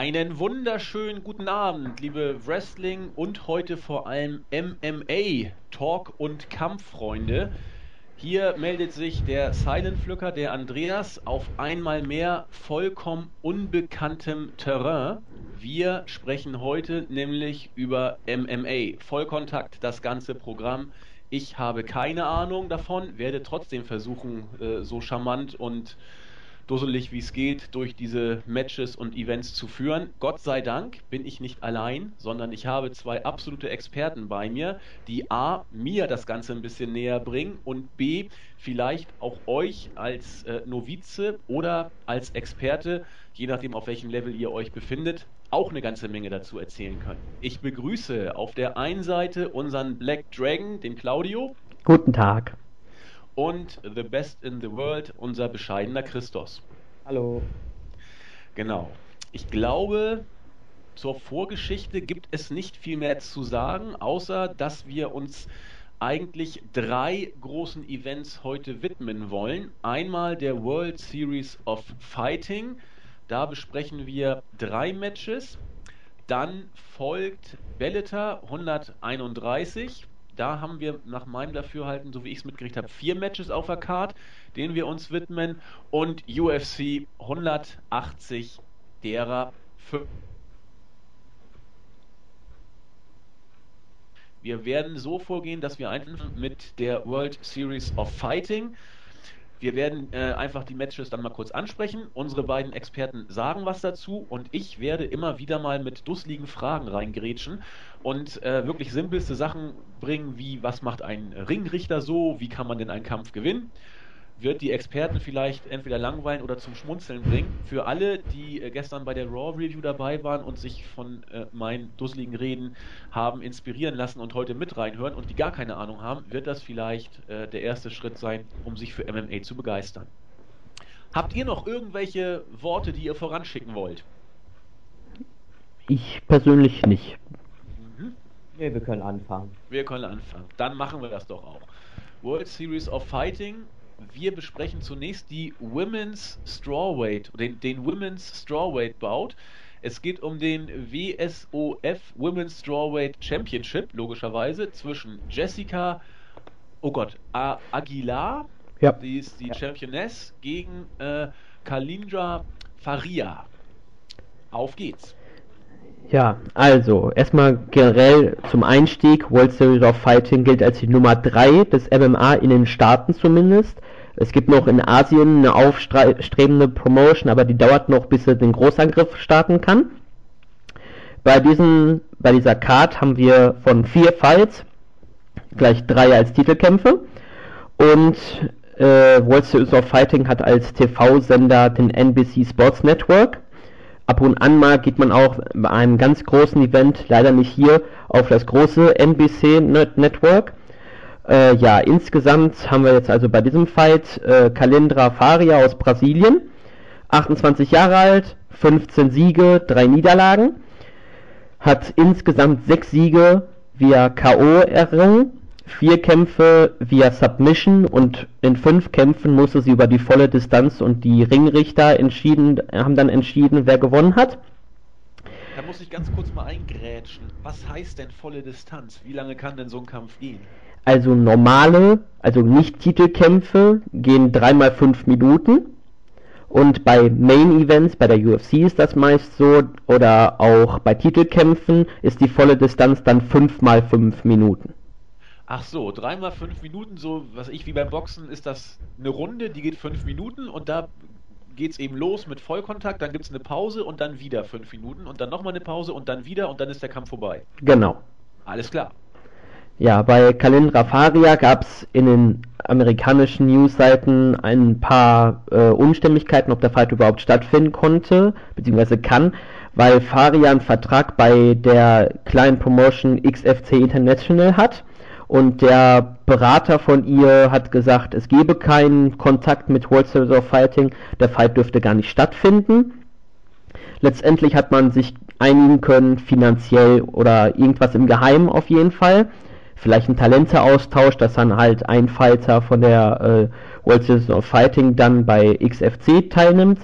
Einen wunderschönen guten Abend, liebe Wrestling und heute vor allem MMA, Talk und Kampffreunde. Hier meldet sich der Silent Flücker, der Andreas, auf einmal mehr vollkommen unbekanntem Terrain. Wir sprechen heute nämlich über MMA, Vollkontakt, das ganze Programm. Ich habe keine Ahnung davon, werde trotzdem versuchen, äh, so charmant und dusselig wie es geht durch diese Matches und Events zu führen. Gott sei Dank bin ich nicht allein, sondern ich habe zwei absolute Experten bei mir, die A, mir das Ganze ein bisschen näher bringen und B, vielleicht auch euch als äh, Novize oder als Experte, je nachdem auf welchem Level ihr euch befindet, auch eine ganze Menge dazu erzählen können. Ich begrüße auf der einen Seite unseren Black Dragon, den Claudio. Guten Tag und The Best in the World, unser bescheidener Christos. Hallo. Genau. Ich glaube, zur Vorgeschichte gibt es nicht viel mehr zu sagen, außer dass wir uns eigentlich drei großen Events heute widmen wollen. Einmal der World Series of Fighting. Da besprechen wir drei Matches. Dann folgt Bellator 131. Da haben wir nach meinem Dafürhalten, so wie ich es mitgekriegt habe, vier Matches auf der Card, denen wir uns widmen. Und UFC 180 derer fünf. Wir werden so vorgehen, dass wir einfach mit der World Series of Fighting wir werden äh, einfach die Matches dann mal kurz ansprechen. Unsere beiden Experten sagen was dazu und ich werde immer wieder mal mit dusseligen Fragen reingrätschen und äh, wirklich simpelste Sachen bringen, wie was macht ein Ringrichter so, wie kann man denn einen Kampf gewinnen wird die Experten vielleicht entweder langweilen oder zum Schmunzeln bringen. Für alle, die äh, gestern bei der Raw Review dabei waren und sich von äh, meinen dusseligen Reden haben inspirieren lassen und heute mit reinhören und die gar keine Ahnung haben, wird das vielleicht äh, der erste Schritt sein, um sich für MMA zu begeistern. Habt ihr noch irgendwelche Worte, die ihr voranschicken wollt? Ich persönlich nicht. Mhm. Nee, wir können anfangen. Wir können anfangen. Dann machen wir das doch auch. World Series of Fighting wir besprechen zunächst die Women's Strawweight, den, den Women's Strawweight Bout. Es geht um den WSOF Women's Strawweight Championship, logischerweise, zwischen Jessica, oh Gott, A Aguilar, ja. die ist die. Championess, gegen äh, Kalindra Faria. Auf geht's. Ja, also erstmal generell zum Einstieg. World Series of Fighting gilt als die Nummer 3 des MMA in den Staaten zumindest. Es gibt noch in Asien eine aufstrebende Promotion, aber die dauert noch, bis er den Großangriff starten kann. Bei, diesen, bei dieser Card haben wir von vier Fights gleich drei als Titelkämpfe und äh, World Series of Fighting hat als TV-Sender den NBC Sports Network Ab und an mal geht man auch bei einem ganz großen Event, leider nicht hier, auf das große NBC Network. Äh, ja, insgesamt haben wir jetzt also bei diesem Fight äh, Kalindra Faria aus Brasilien, 28 Jahre alt, 15 Siege, 3 Niederlagen, hat insgesamt 6 Siege via K.O. errungen vier Kämpfe via Submission und in fünf Kämpfen musste sie über die volle Distanz und die Ringrichter entschieden, haben dann entschieden, wer gewonnen hat. Da muss ich ganz kurz mal eingrätschen. Was heißt denn volle Distanz? Wie lange kann denn so ein Kampf gehen? Also normale, also nicht Titelkämpfe gehen dreimal fünf Minuten. Und bei Main Events, bei der UFC ist das meist so, oder auch bei Titelkämpfen ist die volle Distanz dann fünfmal fünf Minuten. Ach so, dreimal fünf Minuten, so was ich wie beim Boxen ist das eine Runde, die geht fünf Minuten und da geht es eben los mit Vollkontakt, dann gibt es eine Pause und dann wieder fünf Minuten und dann nochmal eine Pause und dann wieder und dann ist der Kampf vorbei. Genau. Alles klar. Ja, bei Kalindra Faria gab es in den amerikanischen Newsseiten ein paar äh, Unstimmigkeiten, ob der Fight überhaupt stattfinden konnte, beziehungsweise kann, weil Faria einen Vertrag bei der kleinen Promotion XFC International hat und der Berater von ihr hat gesagt, es gebe keinen Kontakt mit World Series of Fighting, der Fight dürfte gar nicht stattfinden. Letztendlich hat man sich einigen können, finanziell oder irgendwas im Geheimen auf jeden Fall. Vielleicht ein Talenteaustausch, dass dann halt ein Fighter von der äh, World Series of Fighting dann bei XFC teilnimmt.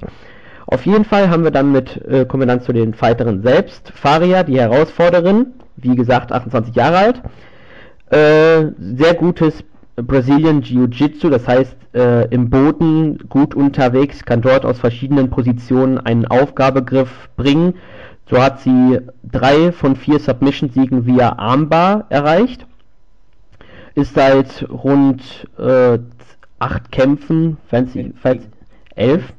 Auf jeden Fall haben wir dann mit, äh, kommen wir dann zu den Fighterin selbst. Faria, die Herausforderin, wie gesagt 28 Jahre alt. Äh, sehr gutes Brazilian Jiu-Jitsu, das heißt äh, im Boden gut unterwegs, kann dort aus verschiedenen Positionen einen Aufgabegriff bringen. So hat sie drei von vier Submission-Siegen via Armbar erreicht. Ist seit rund äh, acht Kämpfen, falls sie, falls, elf?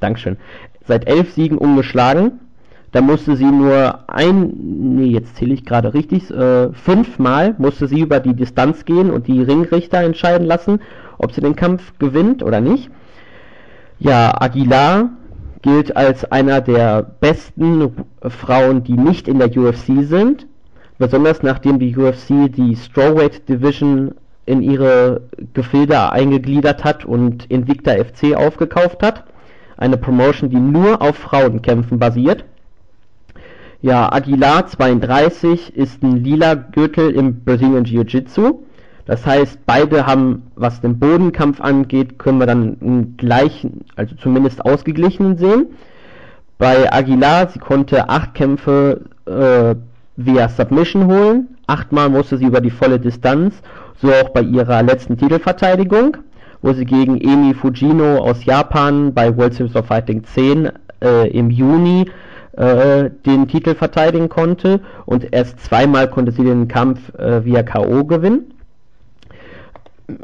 Dankeschön. Seit elf Siegen ungeschlagen. Da musste sie nur ein, nee, jetzt zähle ich gerade richtig, äh, fünfmal musste sie über die Distanz gehen und die Ringrichter entscheiden lassen, ob sie den Kampf gewinnt oder nicht. Ja, Aguilar gilt als einer der besten Frauen, die nicht in der UFC sind, besonders nachdem die UFC die Strawweight Division in ihre Gefilde eingegliedert hat und Invicta FC aufgekauft hat. Eine Promotion, die nur auf Frauenkämpfen basiert. Ja, Aguilar 32 ist ein lila Gürtel im Brazilian Jiu-Jitsu. Das heißt, beide haben, was den Bodenkampf angeht, können wir dann einen gleichen, also zumindest ausgeglichenen sehen. Bei Aguilar, sie konnte acht Kämpfe äh, via Submission holen. Achtmal musste sie über die volle Distanz, so auch bei ihrer letzten Titelverteidigung, wo sie gegen Emi Fujino aus Japan bei World Series of Fighting 10 äh, im Juni äh, den Titel verteidigen konnte und erst zweimal konnte sie den Kampf äh, via K.O. gewinnen.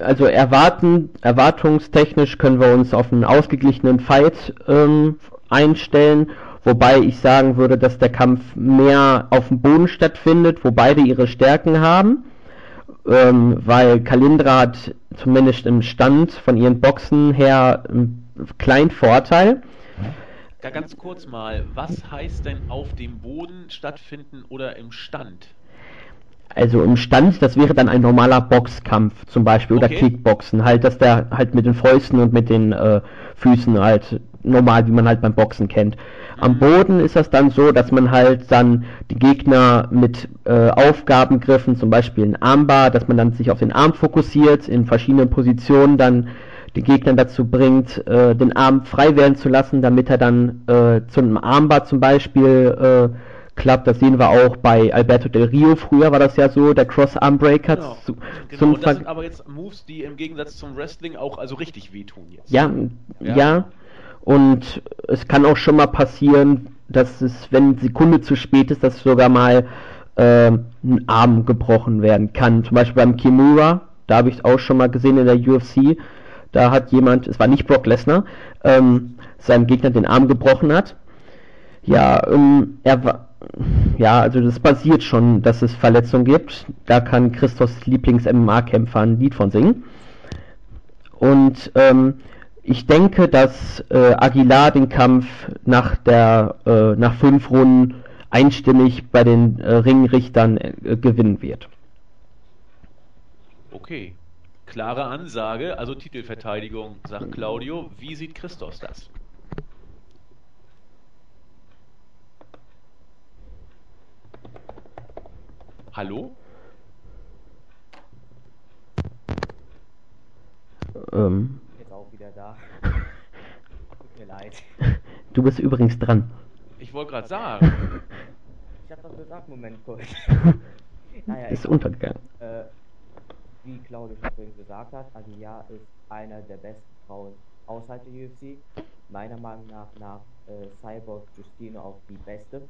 Also erwarten, erwartungstechnisch können wir uns auf einen ausgeglichenen Fight ähm, einstellen, wobei ich sagen würde, dass der Kampf mehr auf dem Boden stattfindet, wo beide ihre Stärken haben, ähm, weil Kalindra hat zumindest im Stand von ihren Boxen her einen kleinen Vorteil ja, ganz kurz mal, was heißt denn auf dem Boden stattfinden oder im Stand? Also im Stand, das wäre dann ein normaler Boxkampf zum Beispiel okay. oder Kickboxen, halt, dass der halt mit den Fäusten und mit den äh, Füßen halt normal, wie man halt beim Boxen kennt. Am mhm. Boden ist das dann so, dass man halt dann die Gegner mit äh, Aufgabengriffen, zum Beispiel ein Armbar, dass man dann sich auf den Arm fokussiert, in verschiedenen Positionen dann den Gegner dazu bringt, äh, den Arm frei werden zu lassen, damit er dann äh, zu einem Armbar zum Beispiel äh, klappt. Das sehen wir auch bei Alberto Del Rio. Früher war das ja so, der Cross-Armbreaker. Genau, zu, genau das sind aber jetzt Moves, die im Gegensatz zum Wrestling auch also richtig wehtun jetzt. Ja, ja, ja. Und es kann auch schon mal passieren, dass es, wenn Sekunde zu spät ist, dass sogar mal äh, ein Arm gebrochen werden kann. Zum Beispiel beim Kimura, da habe ich es auch schon mal gesehen in der UFC, da hat jemand, es war nicht Brock Lesnar, ähm, seinem Gegner den Arm gebrochen hat. Ja, ähm, er war, ja, also das passiert schon, dass es Verletzungen gibt. Da kann Christos Lieblings-MMA-Kämpfer ein Lied von singen. Und ähm, ich denke, dass äh, Aguilar den Kampf nach der äh, nach fünf Runden einstimmig bei den äh, Ringrichtern äh, gewinnen wird. Okay klare Ansage, also Titelverteidigung, sagt Claudio. Wie sieht Christos das? Hallo? Ähm. Jetzt auch wieder da. Tut mir leid. Du bist übrigens dran. Ich wollte gerade sagen. Ich hab doch gesagt, Moment kurz. naja, ist untergegangen. Äh, wie Claudio schon gesagt hat, Aguilar ist einer der besten Frauen außerhalb der UFC. Meiner Meinung nach nach äh, Cyborg Justino auch die beste.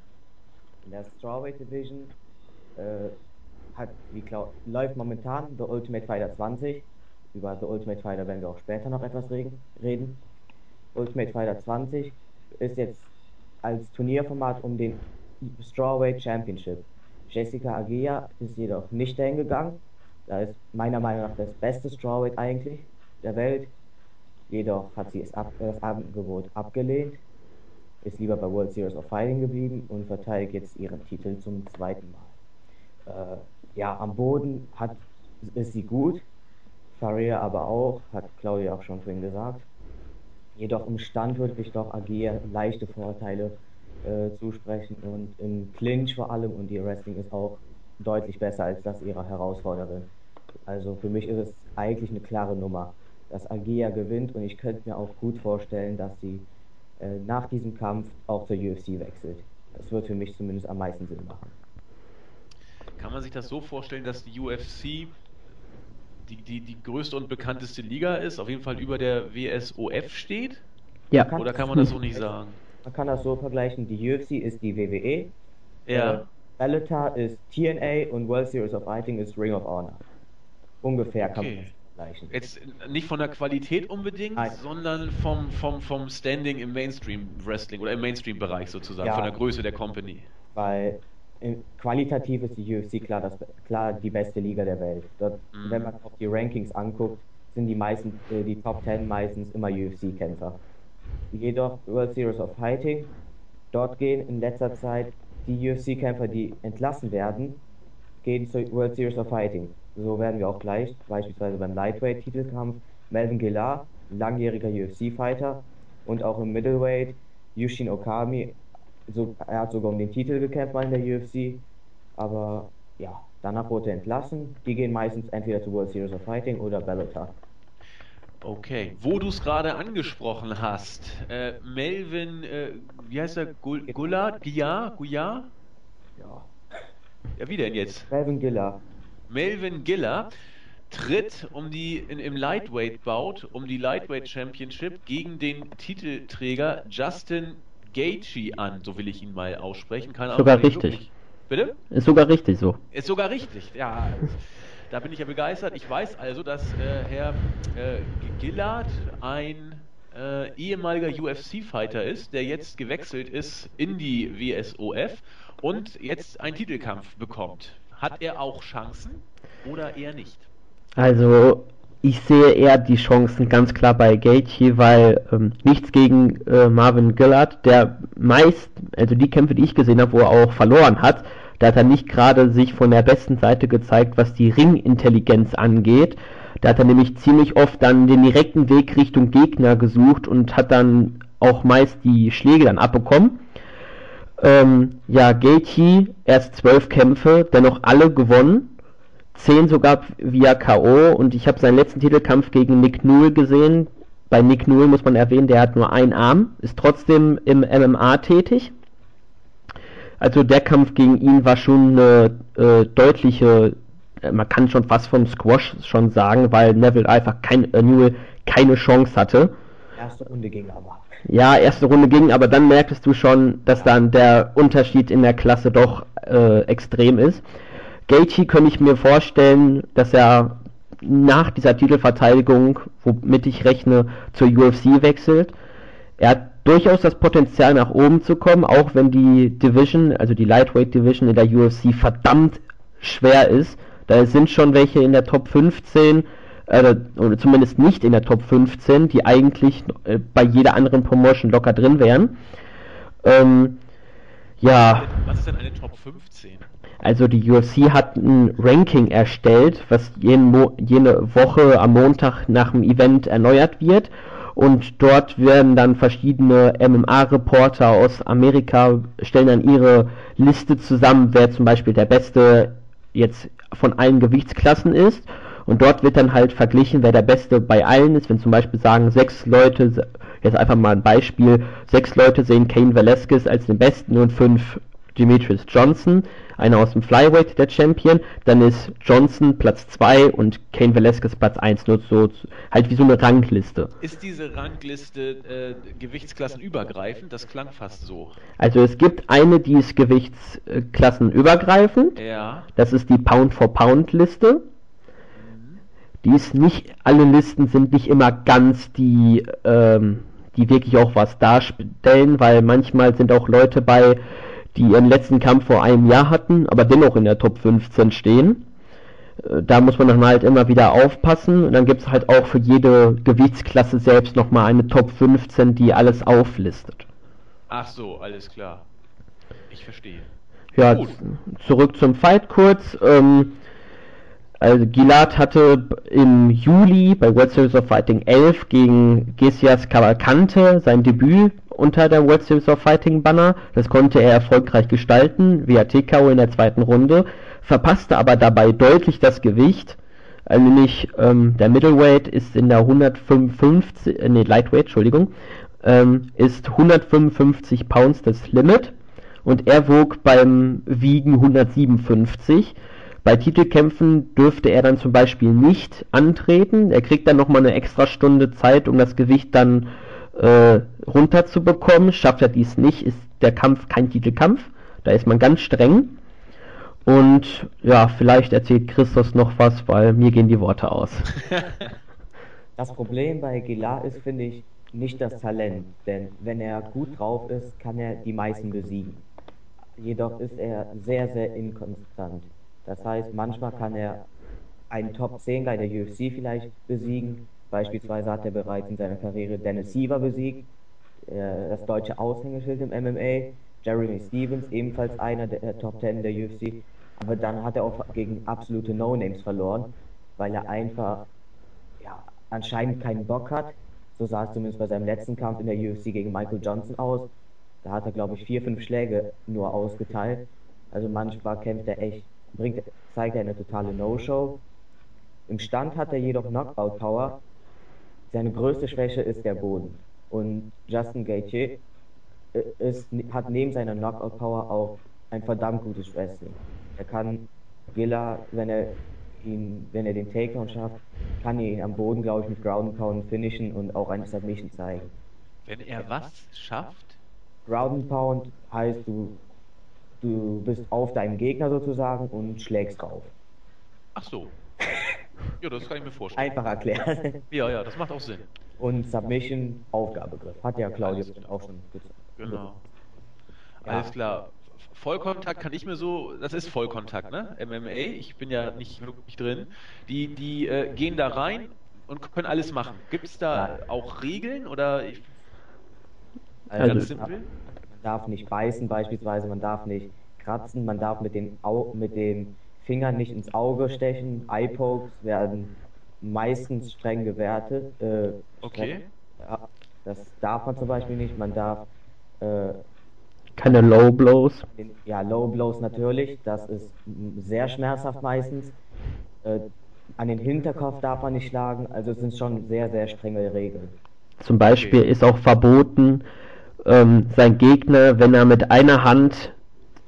In der Strawweight Division hat, wie Clau läuft momentan The Ultimate Fighter 20. Über The Ultimate Fighter werden wir auch später noch etwas reden. Ultimate Fighter 20 ist jetzt als Turnierformat um den Strawweight Championship. Jessica Agia ist jedoch nicht dahin gegangen, da ist meiner Meinung nach das beste Strawweight eigentlich der Welt. Jedoch hat sie ab, das Angebot abgelehnt, ist lieber bei World Series of Fighting geblieben und verteidigt jetzt ihren Titel zum zweiten Mal. Äh, ja, am Boden hat, ist sie gut, Faria aber auch, hat Claudia auch schon vorhin gesagt. Jedoch im Stand würde ich doch Agia leichte Vorteile äh, zusprechen und im Clinch vor allem und ihr Wrestling ist auch deutlich besser als das ihrer Herausforderin. Also für mich ist es eigentlich eine klare Nummer, dass Agia gewinnt und ich könnte mir auch gut vorstellen, dass sie äh, nach diesem Kampf auch zur UFC wechselt. Das wird für mich zumindest am meisten Sinn machen. Kann man sich das so vorstellen, dass die UFC die, die, die größte und bekannteste Liga ist, auf jeden Fall über der WSOF steht? Ja. Oder kann man das so nicht sagen? Man kann das so vergleichen, die UFC ist die WWE, Ja. äh, Bellator ist TNA und World Series of Fighting ist Ring of Honor. Ungefähr kann man Okay. das vergleichen. Jetzt nicht von der Qualität unbedingt, Nein. sondern vom, vom, vom Standing im Mainstream Wrestling oder im Mainstream-Bereich sozusagen, Ja. von der Größe der Company. Weil qualitativ ist die UFC klar, das, klar die beste Liga der Welt. Dort, Mhm. Wenn man auch die Rankings anguckt, sind die meisten, äh, die Top 10 meistens immer UFC-Kämpfer. Jedoch World Series of Fighting, dort gehen in letzter Zeit die UFC-Kämpfer, die entlassen werden, gehen zur World Series of Fighting. So werden wir auch gleich, beispielsweise beim Lightweight-Titelkampf, Melvin Gillard, langjähriger UFC-Fighter, und auch im Middleweight, Yushin Okami, so, er hat sogar um den Titel gekämpft mal in der UFC, aber ja, danach wurde er entlassen. Die gehen meistens entweder zu World Series of Fighting oder Bellator. Okay, wo du es gerade angesprochen hast, äh, Melvin, äh, wie heißt er, Gul Gullard, Guyard, Guyard? Ja. Ja, wie denn jetzt? Melvin Giller, Melvin Giller tritt um die in, im Lightweight Bout um die Lightweight Championship gegen den Titelträger Justin Gaethje an, so will ich ihn mal aussprechen. Ahnung, Sogar richtig. Bitte? Ist sogar richtig so. Ist sogar richtig, ja. Da bin ich ja begeistert. Ich weiß also, dass äh, Herr äh, Gillard ein äh, ehemaliger UFC-Fighter ist, der jetzt gewechselt ist in die WSOF und jetzt einen Titelkampf bekommt. Hat er auch Chancen oder eher nicht? Also ich sehe eher die Chancen ganz klar bei Gaethje, weil ähm, nichts gegen äh, Marvin Gillard, der meist, also die Kämpfe, die ich gesehen habe, wo er auch verloren hat, da hat er nicht gerade sich von der besten Seite gezeigt, was die Ringintelligenz angeht. Da hat er nämlich ziemlich oft dann den direkten Weg Richtung Gegner gesucht und hat dann auch meist die Schläge dann abbekommen. Ähm, ja, Gaethje, erst zwölf Kämpfe, dennoch alle gewonnen. Zehn sogar via K.O. und ich habe seinen letzten Titelkampf gegen Nick Newell gesehen. Bei Nick Newell muss man erwähnen, der hat nur einen Arm, ist trotzdem im MMA tätig. Also der Kampf gegen ihn war schon eine äh, deutliche, äh, man kann schon fast vom Squash schon sagen, weil Neville einfach kein, äh, Newell keine Chance hatte. erste Runde ging aber. Ja, erste Runde ging, aber dann merktest du schon, dass dann der Unterschied in der Klasse doch äh, extrem ist. Gaethje könnte ich mir vorstellen, dass er nach dieser Titelverteidigung, womit ich rechne, zur UFC wechselt. Er hat durchaus das Potenzial nach oben zu kommen, auch wenn die Division, also die Lightweight Division in der UFC verdammt schwer ist. Da sind schon welche in der Top 15, äh, oder zumindest nicht in der Top 15, die eigentlich äh, bei jeder anderen Promotion locker drin wären. Ähm, ja, Was ist denn eine Top 15? Also die UFC hat ein Ranking erstellt, was jeden jede Woche am Montag nach dem Event erneuert wird. Und dort werden dann verschiedene MMA-Reporter aus Amerika stellen dann ihre Liste zusammen, wer zum Beispiel der Beste jetzt von allen Gewichtsklassen ist. Und dort wird dann halt verglichen, wer der Beste bei allen ist. Wenn zum Beispiel sagen, sechs Leute, jetzt einfach mal ein Beispiel, sechs Leute sehen Kane Velasquez als den Besten und fünf Demetrius Johnson, einer aus dem Flyweight der Champion, dann ist Johnson Platz 2 und Kane Velasquez Platz 1, nur so, halt wie so eine Rangliste. Ist diese Rangliste äh, gewichtsklassenübergreifend? Das klang fast so. Also es gibt eine, die ist gewichtsklassenübergreifend, Ja. das ist die Pound-for-Pound-Liste. Die ist nicht, alle Listen sind nicht immer ganz die, ähm, die wirklich auch was darstellen, weil manchmal sind auch Leute bei, die ihren letzten Kampf vor einem Jahr hatten, aber dennoch in der Top 15 stehen. Äh, Da muss man dann halt immer wieder aufpassen. Und dann gibt es halt auch für jede Gewichtsklasse selbst nochmal eine Top 15, die alles auflistet. Ach so, alles klar. Ich verstehe. Ja, Gut. zurück zum Fight kurz. Ähm, also Gilad hatte im Juli bei World Series of Fighting 11 gegen Gesias Cavalcante sein Debüt unter der World Series of Fighting Banner. Das konnte er erfolgreich gestalten, via TKO in der zweiten Runde, verpasste aber dabei deutlich das Gewicht. Also nämlich ähm, der Middleweight ist in der 155, äh, nee, Lightweight, Entschuldigung, ähm, ist 155 Pounds das Limit und er wog beim Wiegen 157. Bei Titelkämpfen dürfte er dann zum Beispiel nicht antreten. Er kriegt dann nochmal eine extra Stunde Zeit, um das Gewicht dann äh, runterzubekommen. Schafft er dies nicht, ist der Kampf kein Titelkampf. Da ist man ganz streng. Und ja, vielleicht erzählt Christos noch was, weil mir gehen die Worte aus. Das Problem bei Gilar ist, finde ich, nicht das Talent, denn wenn er gut drauf ist, kann er die meisten besiegen. Jedoch ist er sehr, sehr inkonstant. Das heißt, manchmal kann er einen Top 10 Guy der UFC vielleicht besiegen. Beispielsweise hat er bereits in seiner Karriere Dennis Siever besiegt, das deutsche Aushängeschild im MMA. Jeremy Stevens, ebenfalls einer der Top 10 der UFC. Aber dann hat er auch gegen absolute No-Names verloren, weil er einfach ja, anscheinend keinen Bock hat. So sah es zumindest bei seinem letzten Kampf in der UFC gegen Michael Johnson aus. Da hat er, glaube ich, vier, fünf Schläge nur ausgeteilt. Also manchmal kämpft er echt, bringt, zeigt er eine totale No-Show. Im Stand hat er jedoch Knockout-Power. Seine größte Schwäche ist der Boden. Und Justin Gaethje äh, ist, hat neben seiner Knockout-Power auch ein verdammt gutes Wrestling. Er kann Gilla, wenn er ihn, wenn er den Takedown schafft, kann er ihn am Boden, glaube ich, mit Ground and Pound finishen und auch eine Submission zeigen. Wenn er was schafft? Ground and Pound heißt, du, du bist auf deinem Gegner sozusagen und schlägst drauf. Ach so. Ja, das kann ich mir vorstellen. Einfach erklärt. Ja, ja, das macht auch Sinn. Und Submission, Aufgabegriff. Hat ja Claudio auch schon gesagt. Genau. Ja. Alles klar. Vollkontakt kann ich mir so, das ist Vollkontakt, ne? MMA, ich bin ja nicht wirklich drin. Die, die äh, gehen da rein und können alles machen. Gibt es da ja. auch Regeln oder? Ich, also, ganz simpel? Man darf nicht beißen beispielsweise, man darf nicht kratzen, man darf mit den, Au mit den Fingern nicht ins Auge stechen. Eye-Pokes werden meistens streng gewertet. Äh, okay. Ja, das darf man zum Beispiel nicht. Man darf äh, keine Low Blows? Ja, Low Blows natürlich. Das ist sehr schmerzhaft meistens. Äh, an den Hinterkopf darf man nicht schlagen. Also es sind schon sehr, sehr strenge Regeln. Zum Beispiel ist auch verboten, ähm, sein Gegner, wenn er mit einer Hand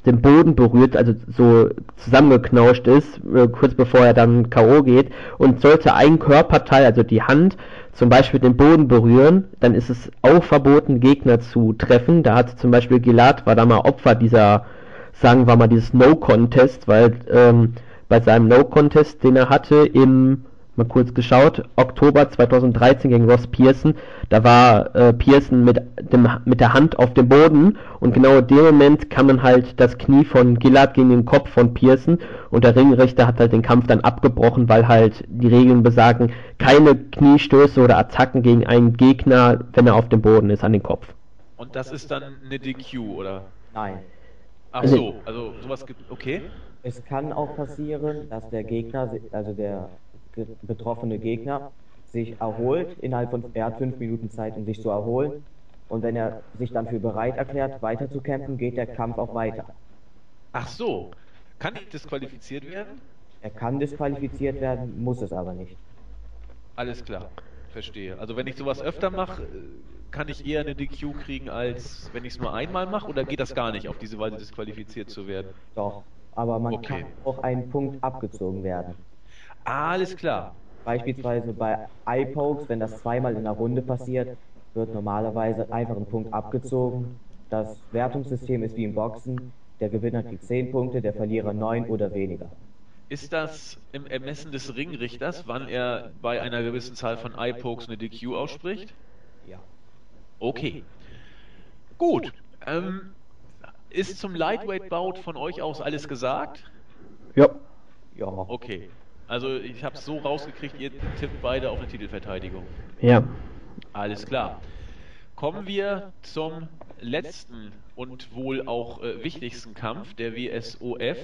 den Boden berührt, also so zusammengeknauscht ist, äh, kurz bevor er dann K.O. geht, und sollte ein Körperteil, also die Hand, zum Beispiel den Boden berühren, dann ist es auch verboten, Gegner zu treffen. Da hat zum Beispiel Gilad, war da mal Opfer dieser, sagen wir mal, dieses No-Contest, weil ähm, bei seinem No-Contest, den er hatte im mal kurz geschaut, Oktober 2013 gegen Ross Pearson, da war äh, Pearson mit, dem, mit der Hand auf dem Boden und genau in dem Moment kam dann halt das Knie von Gillard gegen den Kopf von Pearson und der Ringrichter hat halt den Kampf dann abgebrochen, weil halt die Regeln besagen, keine Kniestöße oder Attacken gegen einen Gegner, wenn er auf dem Boden ist, an den Kopf. Und das ist dann eine DQ, oder? Nein. Ach so, also sowas gibt, okay. Es kann auch passieren, dass der Gegner, also der betroffene Gegner sich erholt innerhalb von, er hat fünf Minuten Zeit, um sich zu erholen. Und wenn er sich dann für bereit erklärt, weiter zu kämpfen, geht der Kampf auch weiter. Ach so. Kann ich disqualifiziert werden? Er kann disqualifiziert werden, muss es aber nicht. Alles klar. Verstehe. Also wenn ich sowas öfter mache, kann ich eher eine DQ kriegen, als wenn ich es nur einmal mache? Oder geht das gar nicht, auf diese Weise disqualifiziert zu werden? Doch, aber man okay. kann auch einen Punkt abgezogen werden. Alles klar. Beispielsweise bei Eye-Pokes, wenn das zweimal in einer Runde passiert, wird normalerweise einfach ein Punkt abgezogen. Das Wertungssystem ist wie im Boxen. Der Gewinner kriegt 10 Punkte, der Verlierer 9 oder weniger. Ist das im Ermessen des Ringrichters, wann er bei einer gewissen Zahl von Eye-Pokes eine DQ ausspricht? Ja. Okay. Gut. Ähm, ist zum Lightweight-Bout von euch aus alles gesagt? Ja. Ja. Okay. Also ich habe es so rausgekriegt, ihr tippt beide auf eine Titelverteidigung. Ja. Alles klar. Kommen wir zum letzten und wohl auch äh, wichtigsten Kampf der WSOF,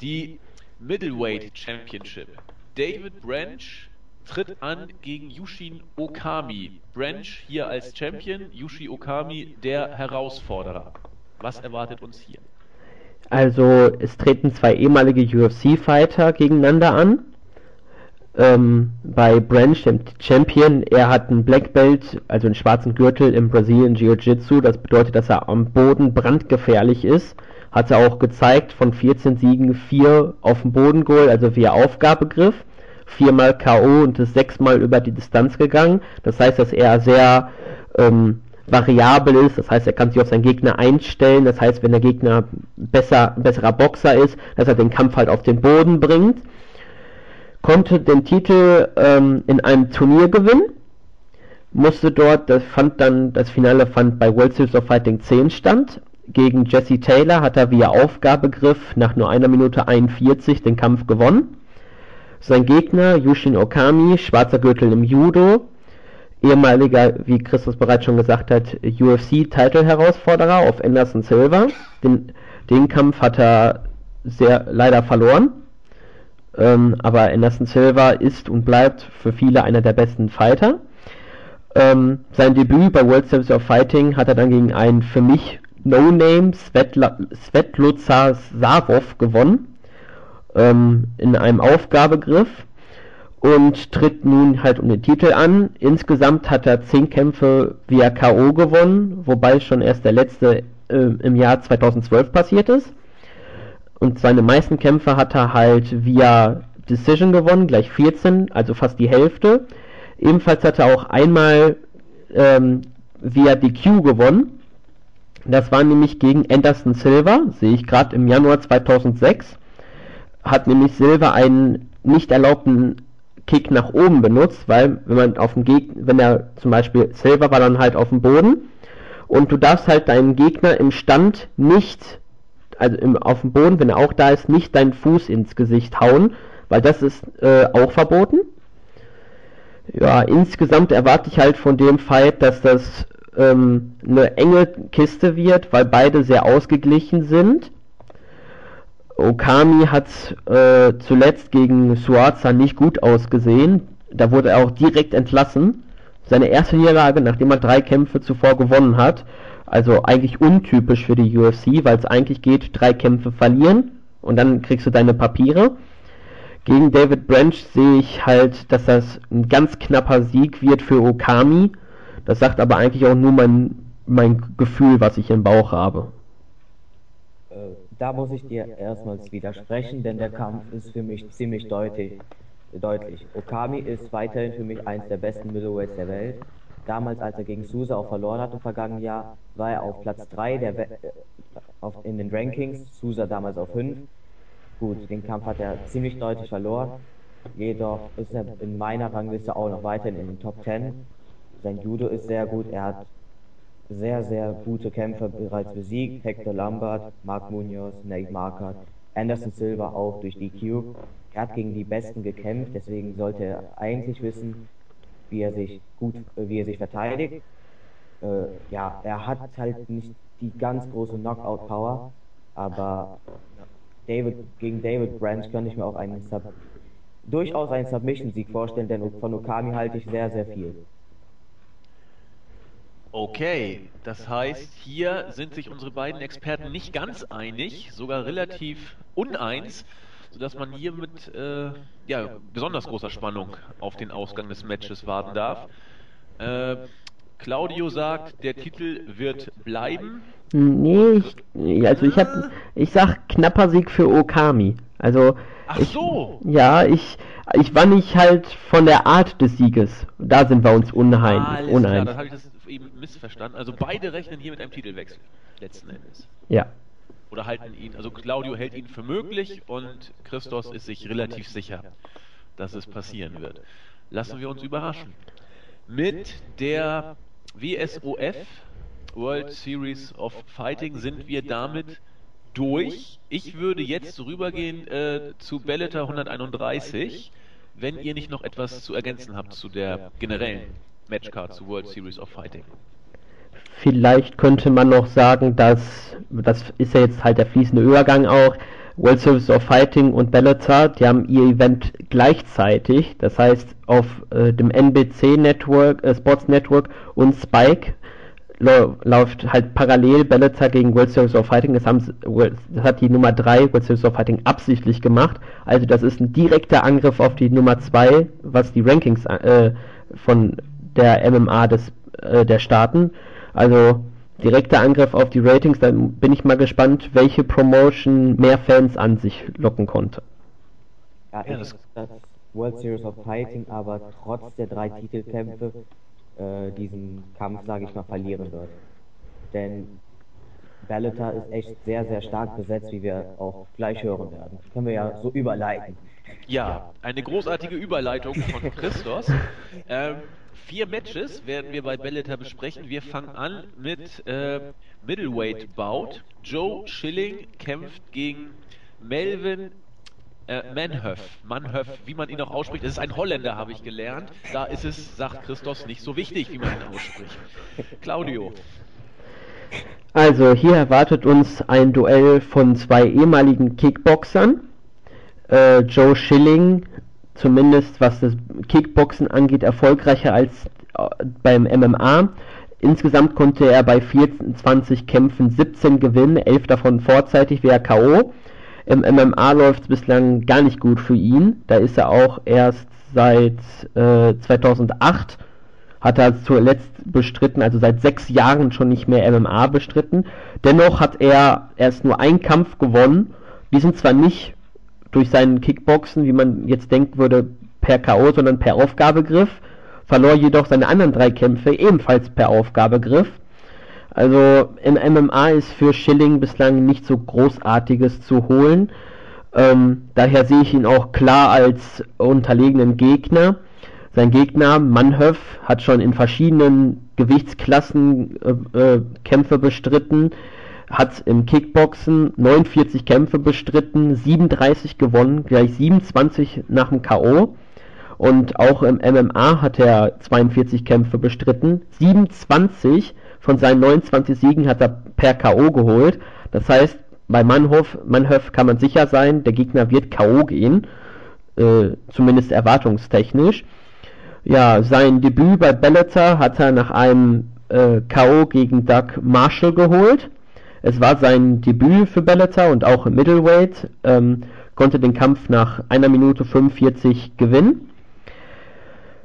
die Middleweight Championship. David Branch tritt an gegen Yushin Okami. Branch hier als Champion, Yushi Okami der Herausforderer. Was erwartet uns hier? Also es treten zwei ehemalige UFC-Fighter gegeneinander an. ähm, bei Branch, dem Champion, er hat ein Black Belt, also einen schwarzen Gürtel im Brazilian Jiu-Jitsu. Das bedeutet, dass er am Boden brandgefährlich ist. Hat er auch gezeigt, von 14 Siegen 4 auf dem Boden geholt, also via Aufgabegriff. Viermal K.O. und ist sechsmal über die Distanz gegangen. Das heißt, dass er sehr ähm, variabel ist, das heißt, er kann sich auf seinen Gegner einstellen, das heißt, wenn der Gegner besser, besserer Boxer ist, dass er den Kampf halt auf den Boden bringt konnte den Titel ähm, in einem Turnier gewinnen, musste dort, das fand dann, das Finale fand bei World Series of Fighting 10 stand. Gegen Jesse Taylor hat er via Aufgabegriff nach nur einer Minute 41 den Kampf gewonnen. Sein Gegner, Yushin Okami, schwarzer Gürtel im Judo, ehemaliger, wie Christus bereits schon gesagt hat, UFC-Title-Herausforderer auf Anderson Silva. Den, den Kampf hat er sehr leider verloren. Ähm, aber Anderson Silva ist und bleibt für viele einer der besten Fighter. Ähm, sein Debüt bei World Series of Fighting hat er dann gegen einen für mich No-Name Svetlozar Savov gewonnen. Ähm, in einem Aufgabegriff und tritt nun halt um den Titel an. Insgesamt hat er 10 Kämpfe via K.O. gewonnen, wobei schon erst der letzte äh, im Jahr 2012 passiert ist. Und seine meisten Kämpfe hat er halt via Decision gewonnen, gleich 14, also fast die Hälfte. Ebenfalls hat er auch einmal ähm, via DQ gewonnen. Das war nämlich gegen Anderson Silva, sehe ich gerade im Januar 2006. Hat nämlich Silva einen nicht erlaubten Kick nach oben benutzt, weil wenn man auf dem Gegner, wenn er zum Beispiel Silva war dann halt auf dem Boden und du darfst halt deinen Gegner im Stand nicht also im, auf dem Boden, wenn er auch da ist, nicht deinen Fuß ins Gesicht hauen, weil das ist äh, auch verboten. Ja, insgesamt erwarte ich halt von dem Fight, dass das ähm, eine enge Kiste wird, weil beide sehr ausgeglichen sind. Okami hat äh, zuletzt gegen Suaza nicht gut ausgesehen. Da wurde er auch direkt entlassen. Seine erste Niederlage, nachdem er drei Kämpfe zuvor gewonnen hat, also eigentlich untypisch für die UFC, weil es eigentlich geht, drei Kämpfe verlieren und dann kriegst du deine Papiere. Gegen David Branch sehe ich halt, dass das ein ganz knapper Sieg wird für Okami. Das sagt aber eigentlich auch nur mein, mein Gefühl, was ich im Bauch habe. Äh, da muss ich dir erstmals widersprechen, denn der Kampf ist für mich ziemlich deutlich. deutlich. Okami ist weiterhin für mich eins der besten Middleweights der Welt. Damals, als er gegen Sousa auch verloren hat im vergangenen Jahr, war er auf Platz 3 der We auf, in den Rankings, Sousa damals auf 5. Gut, den Kampf hat er ziemlich deutlich verloren. Jedoch ist er in meiner Rangliste auch noch weiterhin in den Top 10. Sein Judo ist sehr gut. Er hat sehr, sehr gute Kämpfer bereits besiegt. Hector Lambert, Mark Munoz, Nate Markert, Anderson Silva auch durch DQ. Er hat gegen die Besten gekämpft, deswegen sollte er eigentlich wissen, wie er sich gut, äh, wie er sich verteidigt. Äh, ja, er hat halt nicht die ganz große Knockout-Power, aber David, gegen David Branch könnte ich mir auch einen Sub, durchaus einen Submission-Sieg vorstellen, denn von Okami halte ich sehr, sehr viel. Okay, das heißt, hier sind sich unsere beiden Experten nicht ganz einig, sogar relativ uneins sodass man hier mit äh, ja, besonders großer Spannung auf den Ausgang des Matches warten darf. Äh, Claudio sagt, der Titel wird bleiben. Nee, ich, also ich hab, ich sag knapper Sieg für Okami. Also Ach so. Ich, ja, ich ich war nicht halt von der Art des Sieges. Da sind wir uns unheim, ah, unheim. Klar, dann habe ich das eben missverstanden. Also beide rechnen hier mit einem Titelwechsel letzten Endes. Ja oder halten ihn, also Claudio hält ihn für möglich und Christos ist sich relativ sicher, dass es passieren wird. Lassen wir uns überraschen. Mit der WSOF World Series of Fighting sind wir damit durch. Ich würde jetzt rübergehen äh, zu Bellator 131, wenn ihr nicht noch etwas zu ergänzen habt zu der generellen Matchcard zu World Series of Fighting. Vielleicht könnte man noch sagen, dass, das ist ja jetzt halt der fließende Übergang auch, World Service of Fighting und Bellator, die haben ihr Event gleichzeitig, das heißt auf äh, dem NBC Network, äh, Sports Network und Spike läuft halt parallel Bellator gegen World Series of Fighting. Das, haben, das hat die Nummer 3 World Series of Fighting absichtlich gemacht. Also das ist ein direkter Angriff auf die Nummer 2, was die Rankings äh, von der MMA des, äh, der Staaten. Also direkter Angriff auf die Ratings. Da bin ich mal gespannt, welche Promotion mehr Fans an sich locken konnte. Ja, ja das, das World Series of Fighting aber trotz der drei Titelkämpfe äh, diesen Kampf, sage ich mal, verlieren wird. Denn Bellator ist echt sehr, sehr stark besetzt, wie wir auch gleich hören werden. Können wir ja so überleiten. Ja, eine großartige Überleitung von Christos. ähm, vier Matches werden wir bei Bellator besprechen. Wir fangen an mit äh, Middleweight Bout. Joe Schilling kämpft gegen Melvin äh, Manhoef, Manhoef, wie man ihn auch ausspricht. Es ist ein Holländer, habe ich gelernt. Da ist es, sagt Christos, nicht so wichtig, wie man ihn ausspricht. Claudio. Also hier erwartet uns ein Duell von zwei ehemaligen Kickboxern. Äh, Joe Schilling, zumindest was das Kickboxen angeht, erfolgreicher als äh, beim MMA. Insgesamt konnte er bei 24 Kämpfen 17 gewinnen, 11 davon vorzeitig via K.O. Im MMA läuft es bislang gar nicht gut für ihn. Da ist er auch erst seit äh, 2008 hat er zuletzt bestritten, also seit sechs Jahren schon nicht mehr MMA bestritten. Dennoch hat er erst nur einen Kampf gewonnen. Die sind zwar nicht durch seinen Kickboxen, wie man jetzt denken würde, per K.O., sondern per Aufgabegriff, verlor jedoch seine anderen drei Kämpfe ebenfalls per Aufgabegriff. Also im MMA ist für Schilling bislang nicht so Großartiges zu holen. Ähm, daher sehe ich ihn auch klar als unterlegenen Gegner. Sein Gegner Manhöf hat schon in verschiedenen Gewichtsklassen äh, äh, Kämpfe bestritten, hat im Kickboxen 49 Kämpfe bestritten, 37 gewonnen, gleich 27 nach dem KO. Und auch im MMA hat er 42 Kämpfe bestritten, 27 von seinen 29 Siegen hat er per K.O. geholt. Das heißt, bei Mannhof, Mannhof kann man sicher sein, der Gegner wird K.O. gehen. Äh, zumindest erwartungstechnisch. Ja, sein Debüt bei Bellator hat er nach einem äh, K.O. gegen Doug Marshall geholt. Es war sein Debüt für Bellator und auch im Middleweight. Ähm, konnte den Kampf nach einer Minute 45 gewinnen.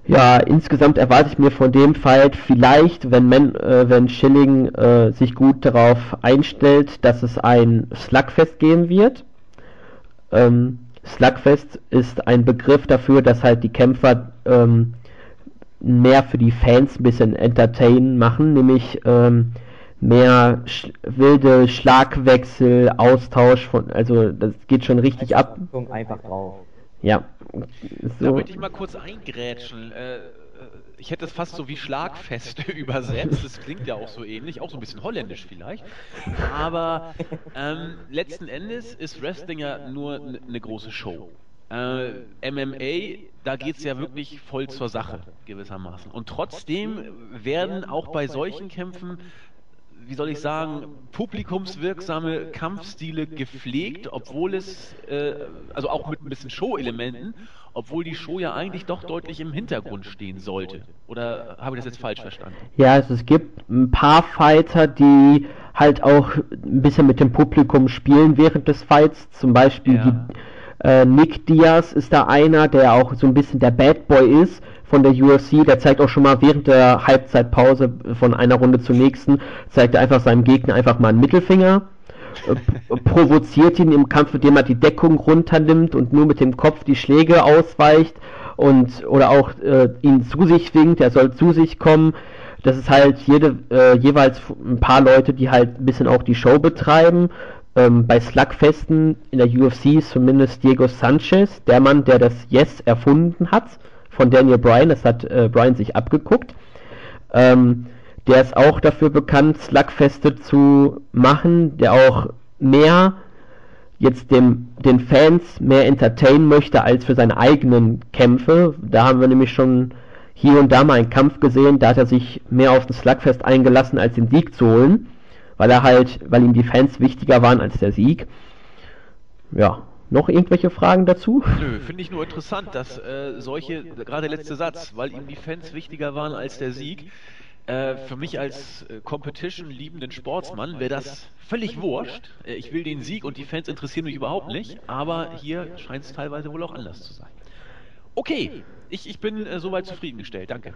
Ja, insgesamt erwarte ich mir von dem Fight vielleicht, wenn, Man, äh, wenn Schilling äh, sich gut darauf einstellt, dass es ein Slugfest geben wird. Ähm, Slugfest ist ein Begriff dafür, dass halt die Kämpfer ähm, mehr für die Fans ein bisschen entertain machen, nämlich ähm, mehr sch wilde Schlagwechsel, Austausch von, also das geht schon richtig ab. Einfach drauf. Ja. So. Da möchte ich mal kurz eingrätschen. Äh, ich hätte es fast so wie Schlagfeste übersetzt. Das klingt ja auch so ähnlich, auch so ein bisschen holländisch vielleicht. Aber ähm, letzten Endes ist Wrestling ja nur eine große Show. Äh, MMA, da geht es ja wirklich voll zur Sache, gewissermaßen. Und trotzdem werden auch bei solchen Kämpfen wie soll ich sagen, publikumswirksame Kampfstile gepflegt, obwohl es, äh, also auch mit ein bisschen Show-Elementen, obwohl die Show ja eigentlich doch deutlich im Hintergrund stehen sollte. Oder habe ich das jetzt falsch verstanden? Ja, also es gibt ein paar Fighter, die halt auch ein bisschen mit dem Publikum spielen während des Fights. Zum Beispiel ja. die, äh, Nick Diaz ist da einer, der auch so ein bisschen der Bad Boy ist von der UFC, der zeigt auch schon mal während der Halbzeitpause von einer Runde zur nächsten, zeigt er einfach seinem Gegner einfach mal einen Mittelfinger, äh, provoziert ihn im Kampf, indem er die Deckung runternimmt und nur mit dem Kopf die Schläge ausweicht und oder auch äh, ihn zu sich winkt, er soll zu sich kommen. Das ist halt jede, äh, jeweils ein paar Leute, die halt ein bisschen auch die Show betreiben. Ähm, bei Slugfesten in der UFC ist zumindest Diego Sanchez, der Mann, der das Yes erfunden hat von Daniel Bryan, das hat äh, Bryan sich abgeguckt. Ähm, der ist auch dafür bekannt, Slugfeste zu machen, der auch mehr jetzt dem, den Fans mehr entertainen möchte als für seine eigenen Kämpfe. Da haben wir nämlich schon hier und da mal einen Kampf gesehen, da hat er sich mehr auf das Slugfest eingelassen, als den Sieg zu holen, weil er halt, weil ihm die Fans wichtiger waren als der Sieg. Ja, noch irgendwelche Fragen dazu? Nö, finde ich nur interessant, dass äh, solche, gerade der letzte Satz, weil ihm die Fans wichtiger waren als der Sieg, Äh, für mich als äh, Competition-liebenden Sportsmann wäre das völlig wurscht. Äh, ich will den Sieg und die Fans interessieren mich überhaupt nicht, aber hier scheint es teilweise wohl auch anders zu sein. Okay, ich, ich bin äh, soweit zufriedengestellt, danke.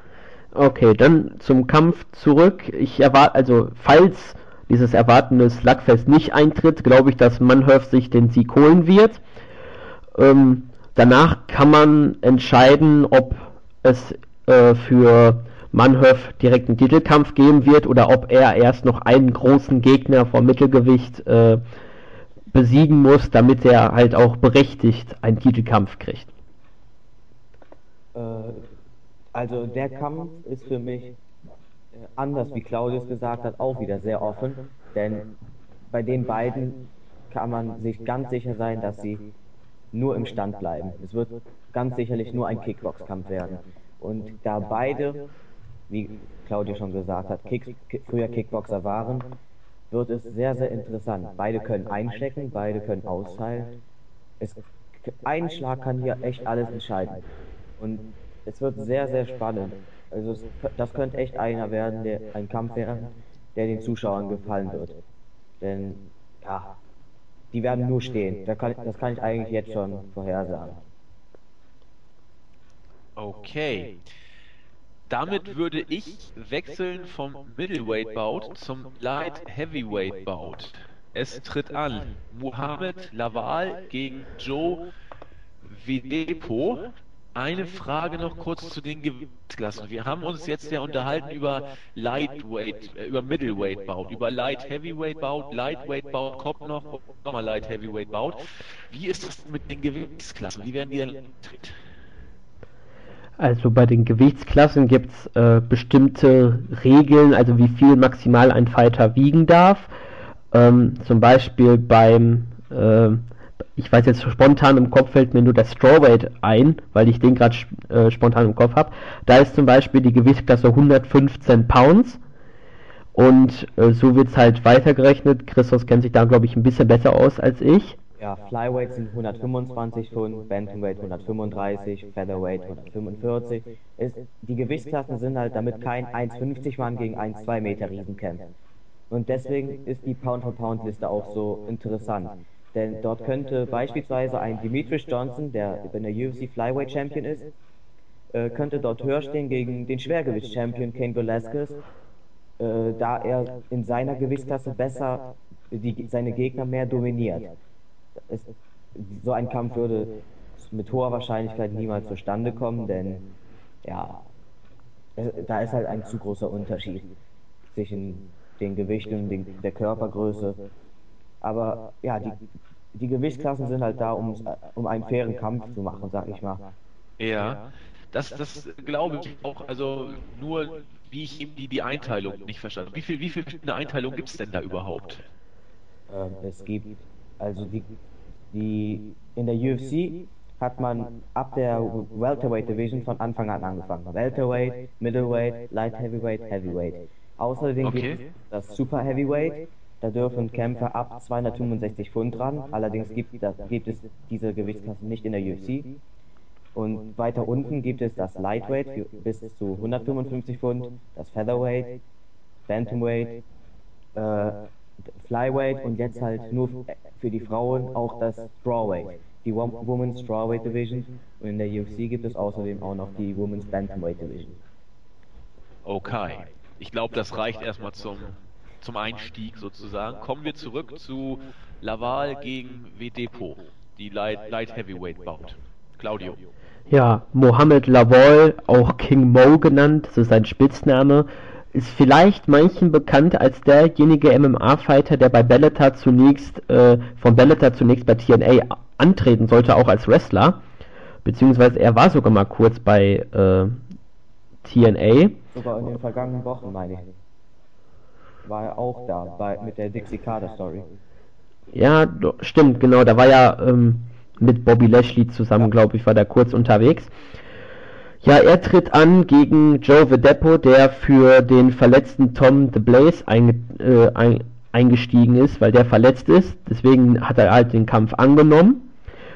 Okay, dann zum Kampf zurück. Ich erwarte, also falls dieses erwartende Slugfest nicht eintritt, glaube ich, dass Manhurf sich den Sieg holen wird. Ähm, danach kann man entscheiden, ob es äh, für Manhöf direkt einen Titelkampf geben wird oder ob er erst noch einen großen Gegner vom Mittelgewicht äh, besiegen muss, damit er halt auch berechtigt einen Titelkampf kriegt. Äh, also der Kampf ist für mich anders, wie Claudius gesagt hat, auch wieder sehr offen, denn bei den beiden kann man sich ganz sicher sein, dass sie nur im Stand bleiben. Es wird ganz sicherlich nur ein Kickbox-Kampf werden. Und da beide wie Claudia schon gesagt hat, Kick, früher Kickboxer waren, wird es sehr, sehr interessant. Beide können einstecken, beide können austeilen. Es, ein Schlag kann hier echt alles entscheiden. Und es wird sehr, sehr spannend. Also das könnte echt einer werden, der ein Kampf werden, der den Zuschauern gefallen wird. Denn ja, die werden nur stehen. Da kann, das kann ich eigentlich jetzt schon vorhersagen. Okay. Damit würde ich wechseln vom Middleweight Bout zum Light Heavyweight Bout. Es tritt an Muhammad Laval gegen Joe Videpo. Eine Frage noch kurz zu den Gewichtsklassen. Wir haben uns jetzt ja unterhalten über Lightweight, äh, über Middleweight Bout, über Light Heavyweight Bout, Lightweight Bout kommt noch, nochmal Light Heavyweight Bout. Wie ist das mit den Gewichtsklassen? Wie werden die tritt? Also bei den Gewichtsklassen gibt es äh, bestimmte Regeln, also wie viel maximal ein Fighter wiegen darf. Ähm, zum Beispiel beim, äh, ich weiß jetzt spontan im Kopf fällt mir nur das Strawweight ein, weil ich den gerade äh, spontan im Kopf habe. Da ist zum Beispiel die Gewichtsklasse 115 Pounds. Und äh, so wird es halt weitergerechnet. Christos kennt sich da, glaube ich, ein bisschen besser aus als ich. Ja, Flyweight sind 125 Pfund, Bantamweight 135, Featherweight 145. Ist, die Gewichtsklassen sind halt, damit kein 1,50 Mann gegen 1,2 Meter Riesen kämpft. Und deswegen ist die Pound-for-Pound-Liste auch so interessant. Denn dort könnte beispielsweise ein Demetrius Johnson, der in der UFC Flyweight Champion ist, äh, könnte dort höher stehen gegen den Schwergewichts-Champion Kane Velasquez, äh, da er in seiner Gewichtsklasse besser die, seine Gegner mehr dominiert es, so ein Kampf würde mit hoher Wahrscheinlichkeit niemals zustande kommen, denn ja, da ist halt ein zu großer Unterschied zwischen den Gewichten und den, der Körpergröße. Aber ja, die, die Gewichtsklassen sind halt da, um, um einen fairen Kampf zu machen, sag ich mal. Ja, das, das glaube ich auch. Also nur, wie ich eben die, die Einteilung nicht verstanden habe. Wie viel, wie viel verschiedene Einteilungen gibt es denn da überhaupt? Ähm, es gibt also die, die in der UFC hat man ab der Welterweight Division von Anfang an angefangen. Welterweight, Middleweight, Light Heavyweight, Heavyweight. Außerdem okay. gibt es das Super Heavyweight. Da dürfen Kämpfer ab 265 Pfund ran. Allerdings gibt, das, gibt es diese Gewichtsklasse nicht in der UFC. Und weiter unten gibt es das Lightweight für bis zu 155 Pfund, das Featherweight, Bantamweight, äh, Flyweight und jetzt halt nur für die Frauen auch das Strawweight, die Women's Strawweight Division und in der UFC gibt es außerdem auch noch die Women's Bantamweight Division. Okay, ich glaube, das reicht erstmal zum, zum Einstieg sozusagen. Kommen wir zurück zu Laval gegen Vedepo, die Light, Light Heavyweight baut. Claudio. Ja, Mohamed Laval, auch King Mo genannt, das ist sein Spitzname, ist vielleicht manchen bekannt als derjenige MMA-Fighter, der bei Bellator zunächst, äh, von Bellator zunächst bei TNA antreten sollte, auch als Wrestler. Beziehungsweise er war sogar mal kurz bei äh, TNA. Sogar in den vergangenen Wochen, meine ich. War er auch da, bei, mit der Dixie Carter Story. Ja, stimmt, genau. Da war ja ähm, mit Bobby Lashley zusammen, ja. glaube ich, war der kurz unterwegs. Ja, er tritt an gegen Joe Vedepo, der für den verletzten Tom the Blaze einge äh, ein eingestiegen ist, weil der verletzt ist. Deswegen hat er halt den Kampf angenommen.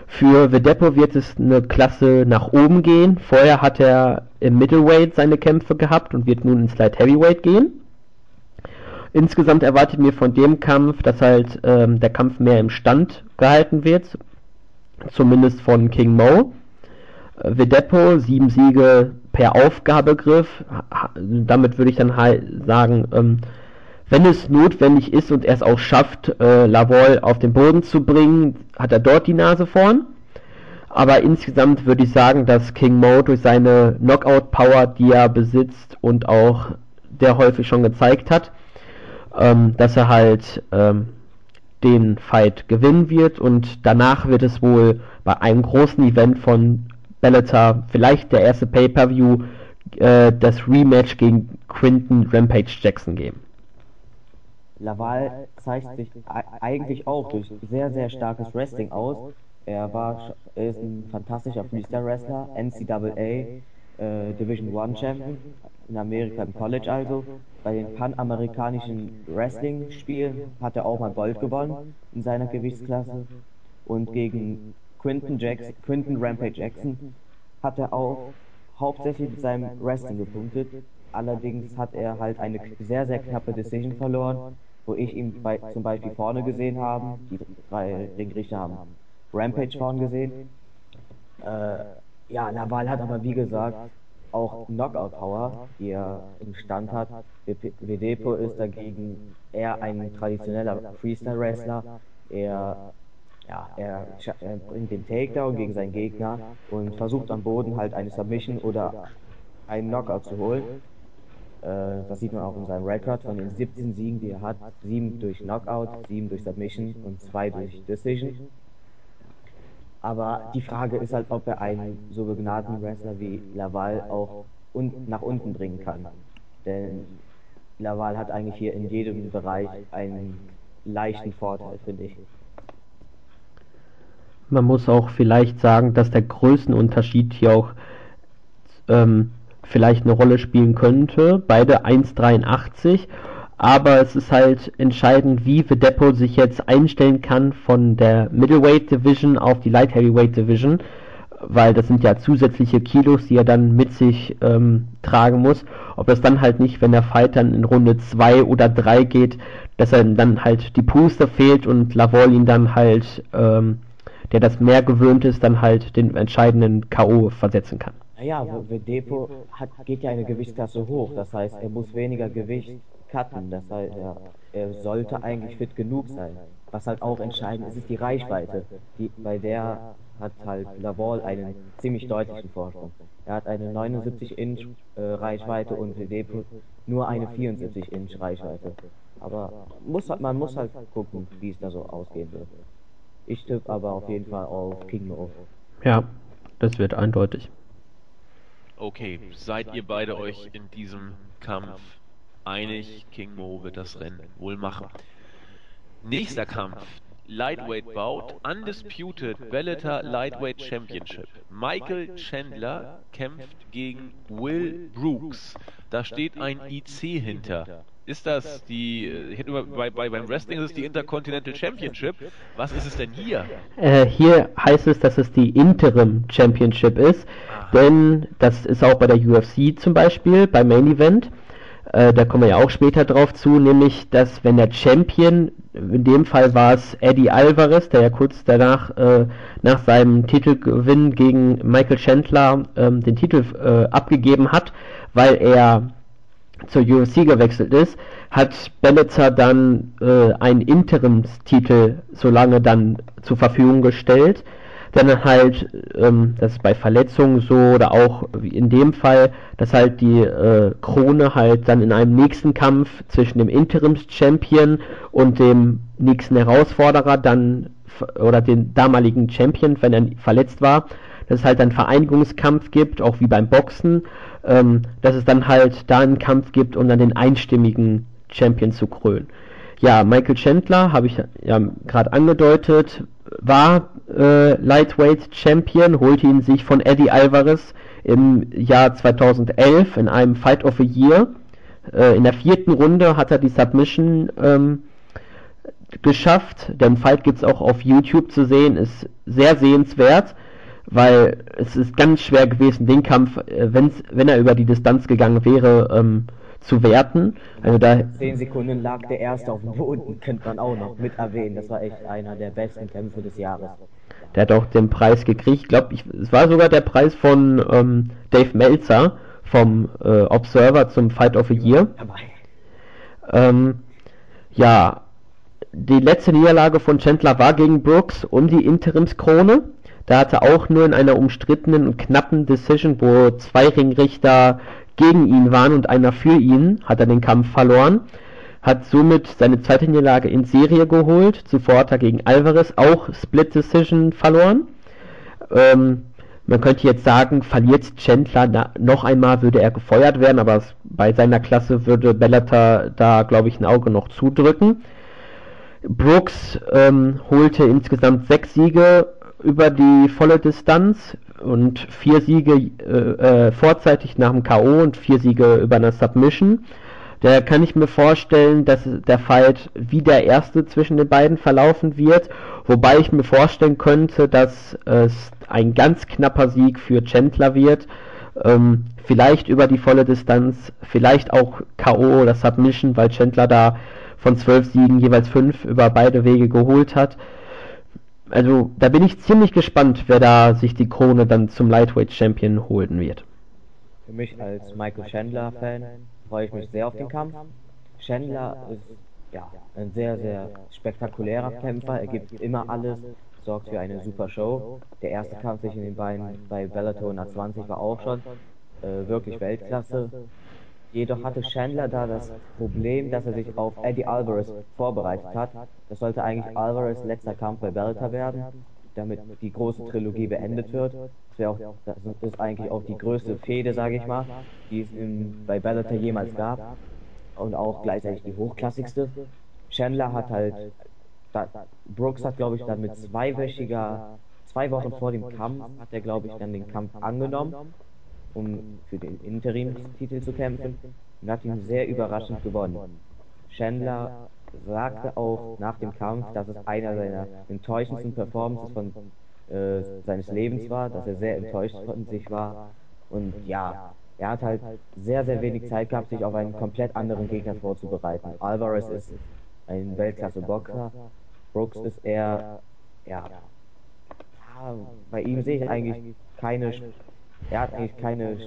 Für Vedepo wird es eine Klasse nach oben gehen. Vorher hat er im Middleweight seine Kämpfe gehabt und wird nun ins Light Heavyweight gehen. Insgesamt erwartet mir von dem Kampf, dass halt ähm, der Kampf mehr im Stand gehalten wird, zumindest von King Mo. Äh, Vedepo, sieben Siege per Aufgabegriff. Damit würde ich dann halt sagen, ähm, wenn es notwendig ist und er es auch schafft, äh, Lavol auf den Boden zu bringen, hat er dort die Nase vorn. Aber insgesamt würde ich sagen, dass King Mo durch seine Knockout-Power, die er besitzt und auch der häufig schon gezeigt hat, ähm, dass er halt ähm, den Fight gewinnen wird und danach wird es wohl bei einem großen Event von Bellator, vielleicht der erste Pay-Per-View, äh, das Rematch gegen Quinton Rampage Jackson geben. Laval zeigt sich eigentlich auch durch sehr, sehr starkes Wrestling aus. Er war ist ein fantastischer Freestyle-Wrestler, NCAA äh, Division One Champion in Amerika im College also. Bei den panamerikanischen Wrestling-Spielen hat er auch mal Gold gewonnen in seiner Gewichtsklasse. Und gegen Quinton, Jackson, Quinton Rampage Jackson hat er auch hauptsächlich mit seinem Wrestling gepunktet. Allerdings hat er halt eine sehr, sehr knappe Decision verloren, wo ich ihn bei, zum Beispiel vorne gesehen habe. Die drei Ringrichter haben Rampage vorne gesehen. Äh, ja, Laval hat aber wie gesagt auch Knockout-Power, die er im Stand hat. Vedepo ist dagegen eher ein traditioneller Freestyle-Wrestler. Er, ja, er, er, bringt den Takedown gegen seinen Gegner und versucht am Boden halt eine Submission oder einen Knockout zu holen. Äh, das sieht man auch in seinem Rekord von den 17 Siegen, die er hat. 7 durch Knockout, 7 durch Submission und 2 durch Decision. Aber die Frage ist halt, ob er einen so begnadeten Wrestler wie Laval auch un nach unten bringen kann. Denn Laval hat eigentlich hier in jedem Bereich einen leichten Vorteil, finde ich. Man muss auch vielleicht sagen, dass der Größenunterschied hier auch ähm, vielleicht eine Rolle spielen könnte. Beide 1,83 aber es ist halt entscheidend, wie Vedepo sich jetzt einstellen kann von der Middleweight Division auf die Light Heavyweight Division, weil das sind ja zusätzliche Kilos, die er dann mit sich ähm, tragen muss. Ob das dann halt nicht, wenn der Fight dann in Runde 2 oder 3 geht, dass er dann halt die Puste fehlt und Lavol ihn dann halt, ähm, der das mehr gewöhnt ist, dann halt den entscheidenden K.O. versetzen kann. Naja, Vedepo hat, geht ja eine Gewichtsklasse hoch, das heißt, er muss weniger Gewicht cutten. Das heißt, er, er sollte eigentlich fit genug sein. Was halt auch entscheidend ist, ist die Reichweite. Die, bei der hat halt Laval einen ziemlich deutlichen Vorsprung. Er hat eine 79 Inch äh, Reichweite und Depo nur eine 74 Inch Reichweite. Aber muss, man muss halt gucken, wie es da so ausgehen wird. Ich tippe aber auf jeden Fall auf King Mo. Ja, das wird eindeutig. Okay, seid ihr beide euch in diesem Kampf einig, King Mo wird das Rennen wohl machen. Nächster Kampf. Lightweight Bout, Undisputed Bellator Lightweight Championship. Michael Chandler kämpft gegen Will Brooks. Da steht ein IC hinter. Ist das die, ich immer, bei, bei, beim Wrestling ist es die Intercontinental Championship. Was ist es denn hier? Äh, hier heißt es, dass es die Interim Championship ist. Aha. Denn das ist auch bei der UFC zum Beispiel, beim Main Event. Äh, da kommen wir ja auch später drauf zu, nämlich, dass wenn der Champion, in dem Fall war es Eddie Alvarez, der ja kurz danach, äh, nach seinem Titelgewinn gegen Michael Chandler ähm, den Titel äh, abgegeben hat, weil er zur UFC gewechselt ist, hat Bellator dann äh, einen Interimstitel so lange dann zur Verfügung gestellt dann halt, ähm, das ist bei Verletzungen so oder auch in dem Fall, dass halt die äh, Krone halt dann in einem nächsten Kampf zwischen dem Interims-Champion und dem nächsten Herausforderer dann oder den damaligen Champion, wenn er verletzt war, dass es halt einen Vereinigungskampf gibt, auch wie beim Boxen, ähm, dass es dann halt da einen Kampf gibt, um dann den einstimmigen Champion zu krönen. Ja, Michael Chandler, habe ich ja gerade angedeutet, war äh, Lightweight Champion, holte ihn sich von Eddie Alvarez im Jahr 2011 in einem Fight of the Year. Äh, in der vierten Runde hat er die Submission ähm, geschafft. Den Fight gibt es auch auf YouTube zu sehen, ist sehr sehenswert, weil es ist ganz schwer gewesen, den Kampf, äh, wenn's, wenn er über die Distanz gegangen wäre, ähm, zu werten. Also da 10 Sekunden lag der erste auf dem Boden, könnte man auch noch mit erwähnen. Das war echt einer der besten Kämpfe des Jahres. Der hat auch den Preis gekriegt. Ich glaube, es war sogar der Preis von ähm, Dave Meltzer vom äh, Observer zum Fight of the Year. Ähm, ja, die letzte Niederlage von Chandler war gegen Brooks um die Interimskrone. Da hatte auch nur in einer umstrittenen und knappen Decision, wo zwei Ringrichter gegen ihn waren und einer für ihn, hat er den Kampf verloren. Hat somit seine zweite Niederlage in Serie geholt. Zuvor hat er gegen Alvarez auch Split Decision verloren. Ähm, man könnte jetzt sagen, verliert Chandler na, noch einmal, würde er gefeuert werden, aber es, bei seiner Klasse würde Bellator da, glaube ich, ein Auge noch zudrücken. Brooks ähm, holte insgesamt sechs Siege über die volle Distanz und vier Siege äh, äh, vorzeitig nach dem K.O. und vier Siege über eine Submission. Da kann ich mir vorstellen, dass der Fight wie der erste zwischen den beiden verlaufen wird, wobei ich mir vorstellen könnte, dass es ein ganz knapper Sieg für Chandler wird. Ähm, vielleicht über die volle Distanz, vielleicht auch K.O. oder Submission, weil Chandler da von zwölf Siegen jeweils fünf über beide Wege geholt hat. Also da bin ich ziemlich gespannt, wer da sich die Krone dann zum Lightweight Champion holen wird. Für mich als Michael Chandler Fan freue ich mich sehr auf den Kampf. Chandler ist ja ein sehr, sehr spektakulärer Kämpfer. Er gibt immer alles, sorgt für eine super Show. Der erste Kampf zwischen den beiden bei Bellator 120 war auch schon äh, wirklich Weltklasse. Jedoch hatte Chandler da das Problem, dass er sich auf Eddie Alvarez vorbereitet hat. Das sollte eigentlich Alvarez letzter Kampf bei Bellator werden, damit die große Trilogie beendet wird. Das, auch, das ist eigentlich auch die größte Fehde, sage ich mal, die es in, bei Bellator jemals gab. Und auch gleichzeitig die hochklassigste. Chandler hat halt, da, Brooks hat glaube ich dann mit zweiwöchiger, zwei Wochen vor dem Kampf, hat er glaube ich dann den Kampf angenommen um für den Interimstitel zu kämpfen und hat ihn sehr überraschend gewonnen. Chandler sagte auch nach dem Kampf, dass es einer seiner enttäuschendsten Performances von äh, seines Lebens war, dass er sehr enttäuscht von sich war und ja, er hat halt sehr, sehr wenig Zeit gehabt, sich auf einen komplett anderen Gegner vorzubereiten. Alvarez ist ein Weltklasse-Boxer, Brooks ist eher, ja, bei ihm sehe ich eigentlich keine er hat eigentlich keine,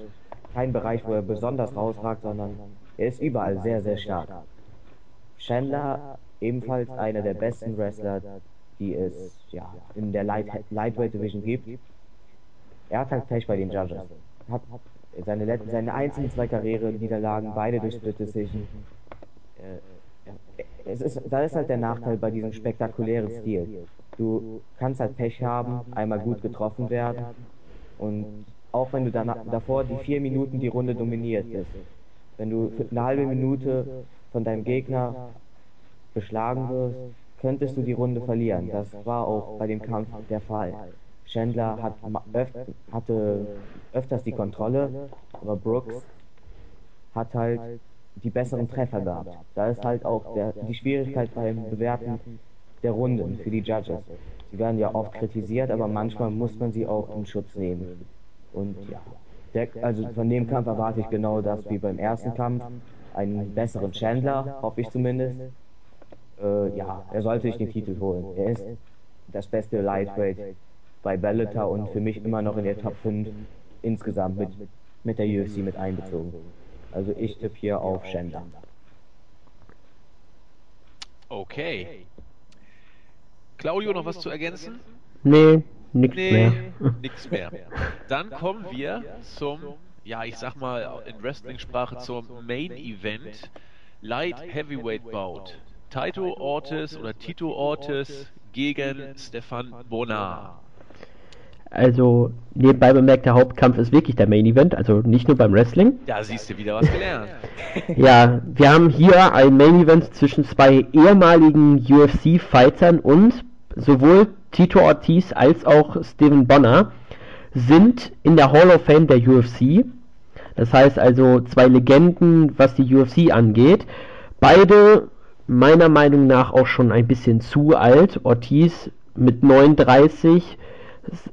keinen Bereich, wo er besonders rausragt, sondern er ist überall sehr, sehr stark. Chandler, ebenfalls einer der besten Wrestler, die es ja, in der Light, Lightweight Division gibt. Er hat halt Pech bei den Judges. Hat seine, seine einzigen zwei Karriere-Niederlagen, beide durch Split Decision. Äh, es ist, da ist halt der Nachteil bei diesem spektakulären Stil. Du kannst halt Pech haben, einmal gut getroffen werden und auch wenn du danach, davor die vier Minuten die Runde dominiert bist. Wenn du eine halbe Minute von deinem Gegner beschlagen wirst, könntest du die Runde verlieren. Das war auch bei dem Kampf der Fall. Chandler hat, öf hatte öfters die Kontrolle, aber Brooks hat halt die besseren Treffer gehabt. Da ist halt auch der, die Schwierigkeit beim Bewerten der Runden für die Judges. Sie werden ja oft kritisiert, aber manchmal muss man sie auch in Schutz nehmen. Und ja, der, also von dem Kampf erwarte ich genau das wie beim ersten Kampf. Einen besseren Chandler, hoffe ich zumindest. Äh, ja, er sollte sich den Titel holen. Er ist das beste Lightweight bei Bellator und für mich immer noch in der Top 5 insgesamt mit, mit der UFC mit einbezogen. Also ich tippe hier auf Chandler. Okay. Claudio, noch was zu ergänzen? Nee, Nix nee, mehr. Nix mehr. Dann kommen wir zum, ja, ich sag mal in Wrestling-Sprache zum Main Event. Light Heavyweight Bout. Taito Ortiz oder Tito Ortiz gegen Stefan Bonar. Also, nebenbei bemerkt, der Hauptkampf ist wirklich der Main Event, also nicht nur beim Wrestling. Da siehst du wieder was gelernt. ja, wir haben hier ein Main Event zwischen zwei ehemaligen UFC-Fightern und sowohl Tito Ortiz als auch Steven Bonner sind in der Hall of Fame der UFC. Das heißt also zwei Legenden, was die UFC angeht. Beide meiner Meinung nach auch schon ein bisschen zu alt. Ortiz mit 39,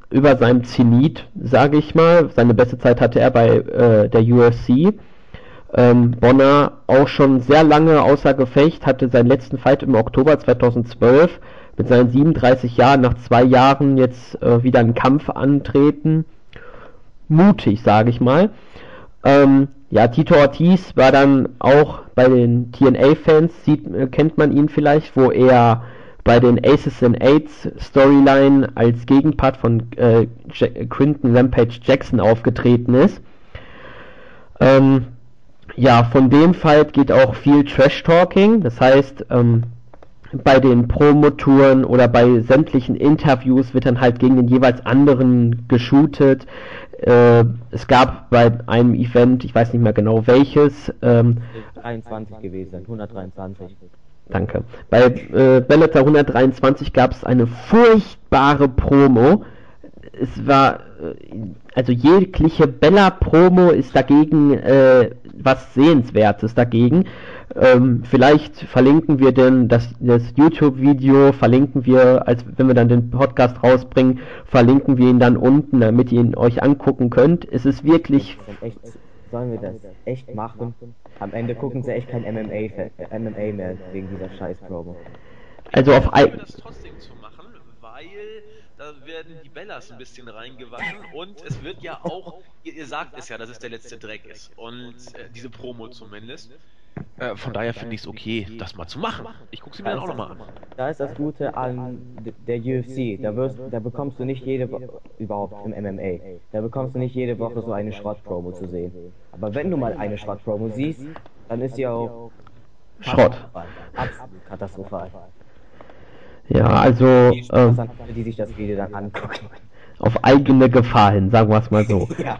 über seinem Zenit, sage ich mal. Seine beste Zeit hatte er bei äh, der UFC. Ähm, Bonner auch schon sehr lange außer Gefecht, hatte seinen letzten Fight im Oktober 2012 mit seinen 37 Jahren nach zwei Jahren jetzt äh, wieder einen Kampf antreten. Mutig, sage ich mal. Ähm, ja, Tito Ortiz war dann auch bei den TNA-Fans, äh, kennt man ihn vielleicht, wo er bei den Aces and Aids Storyline als Gegenpart von äh, Quinton Rampage Jackson aufgetreten ist. Ähm, ja, von dem Fight geht auch viel Trash-Talking, das heißt, ähm, bei den Promotouren oder bei sämtlichen Interviews wird dann halt gegen den jeweils anderen geshootet. Äh, es gab bei einem Event, ich weiß nicht mehr genau welches, ähm, 23 gewesen, 123. Danke. Bei äh, Bellator 123 gab es eine furchtbare Promo. Es war, äh, also jegliche Bella-Promo ist dagegen äh, was Sehenswertes dagegen. Ähm, vielleicht verlinken wir denn das, das YouTube-Video, verlinken wir, als wenn wir dann den Podcast rausbringen, verlinken wir ihn dann unten, damit ihr ihn euch angucken könnt. Es ist wirklich. Sollen wir das echt machen? Am Ende gucken sie echt kein MMA, MMA mehr wegen dieser scheiß Promo. Also auf ein... das trotzdem zu machen, weil da werden die Bellas ein bisschen reingewaschen und es wird ja auch, ihr, ihr sagt es ja, dass es der letzte Dreck ist und äh, diese Promo zumindest. Äh, von daher finde ich es okay, das mal zu machen. Ich gucke sie mir dann auch nochmal an. Da ist das Gute an der UFC. Da, wirst, da bekommst du nicht jede Woche, überhaupt im MMA, da bekommst du nicht jede Woche so eine Schrott-Promo zu sehen. Aber wenn du mal eine Schrott-Promo siehst, dann ist sie auch Schrott. Absolut katastrophal. Ja, also. Ähm, die sich das Video dann angucken. Auf eigene Gefahr hin, sagen wir es mal so. ja.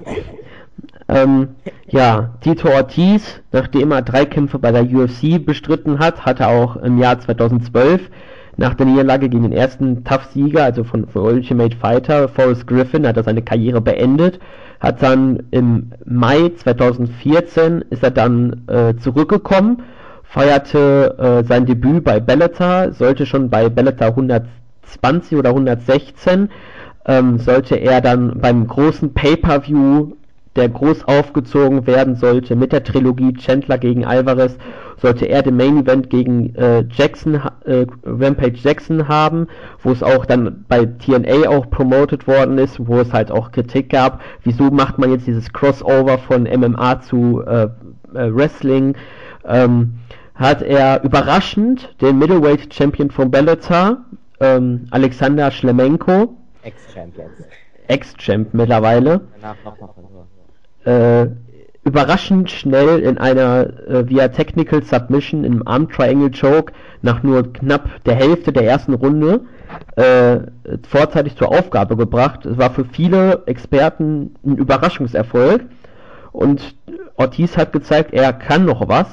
Ähm, ja, Tito Ortiz, nachdem er drei Kämpfe bei der UFC bestritten hat, hatte auch im Jahr 2012 nach der Niederlage gegen den ersten Tough-Sieger, also von, von Ultimate Fighter, Forrest Griffin, hat er seine Karriere beendet, hat dann im Mai 2014 ist er dann äh, zurückgekommen, feierte äh, sein Debüt bei Bellator, sollte schon bei Bellator 120 oder 116 ähm, sollte er dann beim großen Pay-per-View der groß aufgezogen werden sollte mit der Trilogie Chandler gegen Alvarez, sollte er den Main Event gegen äh, Jackson, äh, Rampage Jackson haben, wo es auch dann bei TNA auch promoted worden ist, wo es halt auch Kritik gab, wieso macht man jetzt dieses Crossover von MMA zu äh, äh, Wrestling, ähm, hat er überraschend den Middleweight Champion von Bellator, ähm, Alexander Schlemenko, Ex-Champions. Ex-Champ mittlerweile. Danach nochmal äh, überraschend schnell in einer äh, via Technical Submission im Arm Triangle Choke nach nur knapp der Hälfte der ersten Runde äh, vorzeitig zur Aufgabe gebracht. Es war für viele Experten ein Überraschungserfolg und Ortiz hat gezeigt, er kann noch was.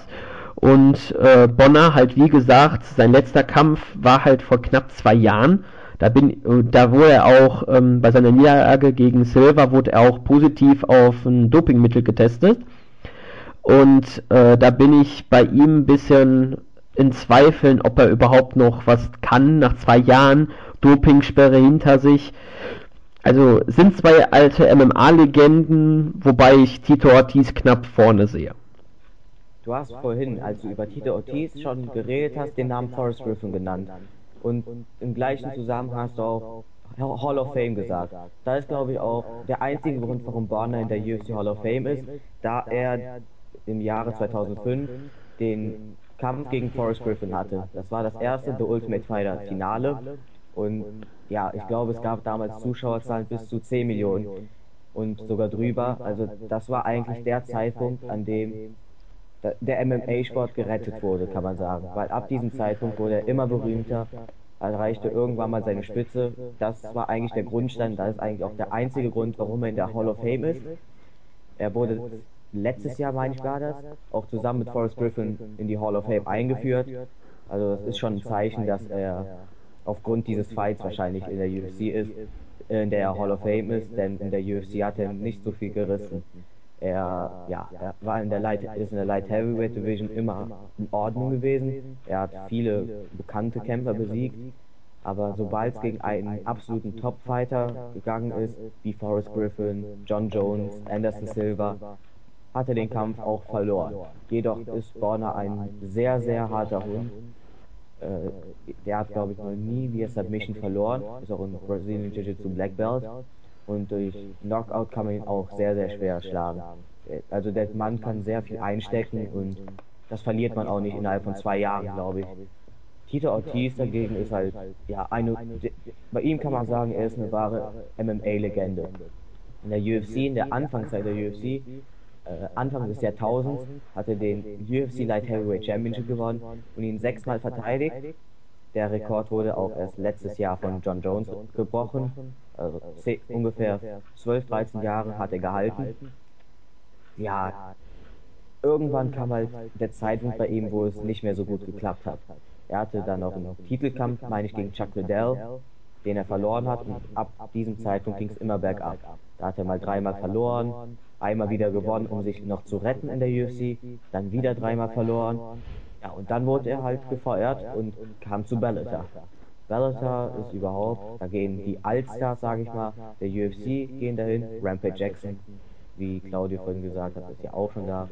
Und äh, Bonner halt wie gesagt, sein letzter Kampf war halt vor knapp zwei Jahren da bin, da wurde er auch ähm, bei seiner Niederlage gegen Silva wurde er auch positiv auf ein Dopingmittel getestet. Und äh, da bin ich bei ihm ein bisschen in Zweifeln, ob er überhaupt noch was kann nach zwei Jahren Dopingsperre hinter sich. Also sind zwei alte MMA-Legenden, wobei ich Tito Ortiz knapp vorne sehe. Du hast vorhin, als du über Tito Ortiz schon geredet hast, den Namen Forrest Griffin genannt. Und im gleichen Zusammenhang hast du auch Hall of Fame gesagt. Da ist, glaube ich, auch der einzige Grund, warum Barner in der UFC Hall of Fame ist, da er im Jahre 2005 den Kampf gegen Forrest Griffin hatte. Das war das erste The Ultimate Fighter Finale. Und ja, ich glaube, es gab damals Zuschauerzahlen bis zu 10 Millionen und sogar drüber. Also das war eigentlich der Zeitpunkt, an dem der MMA-Sport gerettet wurde, kann man sagen. Weil ab diesem Zeitpunkt wurde er immer berühmter, erreichte irgendwann mal seine Spitze. Das war eigentlich der Grundstein, das ist eigentlich auch der einzige Grund, warum er in der Hall of Fame ist. Er wurde letztes Jahr, meine ich, war das, auch zusammen mit Forrest Griffin in die Hall of Fame eingeführt. Also das ist schon ein Zeichen, dass er aufgrund dieses Fights wahrscheinlich in der UFC ist, in der Hall of Fame ist, denn in der UFC hat er nicht so viel gerissen. Er, ja, er war in der Light, ist in der Light Heavyweight Division immer in Ordnung gewesen. Er hat viele bekannte Kämpfer besiegt, Aber sobald es gegen einen absoluten Top-Fighter gegangen ist, wie Forrest Griffin, John Jones, Anderson Silva, hat er den Kampf auch verloren. Jedoch ist Borna ein sehr, sehr harter Hund. Äh, der hat, glaube ich, noch nie via Submission verloren. Ist auch im Brazilian Jiu-Jitsu Black Belt. Und durch Knockout kann man ihn auch sehr, sehr schwer schlagen. Also der Mann kann sehr viel einstecken und das verliert man auch nicht innerhalb von zwei Jahren, glaube ich. Tito Ortiz dagegen ist halt, ja, eine, bei ihm kann man sagen, er ist eine wahre MMA-Legende. In der UFC, in der Anfangszeit der UFC, äh, Anfang des Jahrtausends, hat er den UFC Light Heavyweight Championship gewonnen und ihn sechsmal verteidigt. Der Rekord wurde auch erst letztes Jahr von John Jones gebrochen. Also ungefähr 12, 13 Jahre hat er gehalten. Ja, irgendwann kam halt der Zeitpunkt bei ihm, wo es nicht mehr so gut geklappt hat. Er hatte dann auch einen Titelkampf, meine ich, gegen Chuck Liddell, den er verloren hat. Und ab diesem Zeitpunkt ging es immer bergab. Da hat er mal dreimal verloren, einmal wieder gewonnen, um sich noch zu retten in der UFC, dann wieder dreimal verloren. Ja, und dann wurde er halt gefeuert und kam zu Bellator. Bellator ist überhaupt, da gehen die Allstars, sage ich mal, der UFC gehen dahin, Rampage Jackson, wie Claudio vorhin gesagt hat, ist ja auch schon da.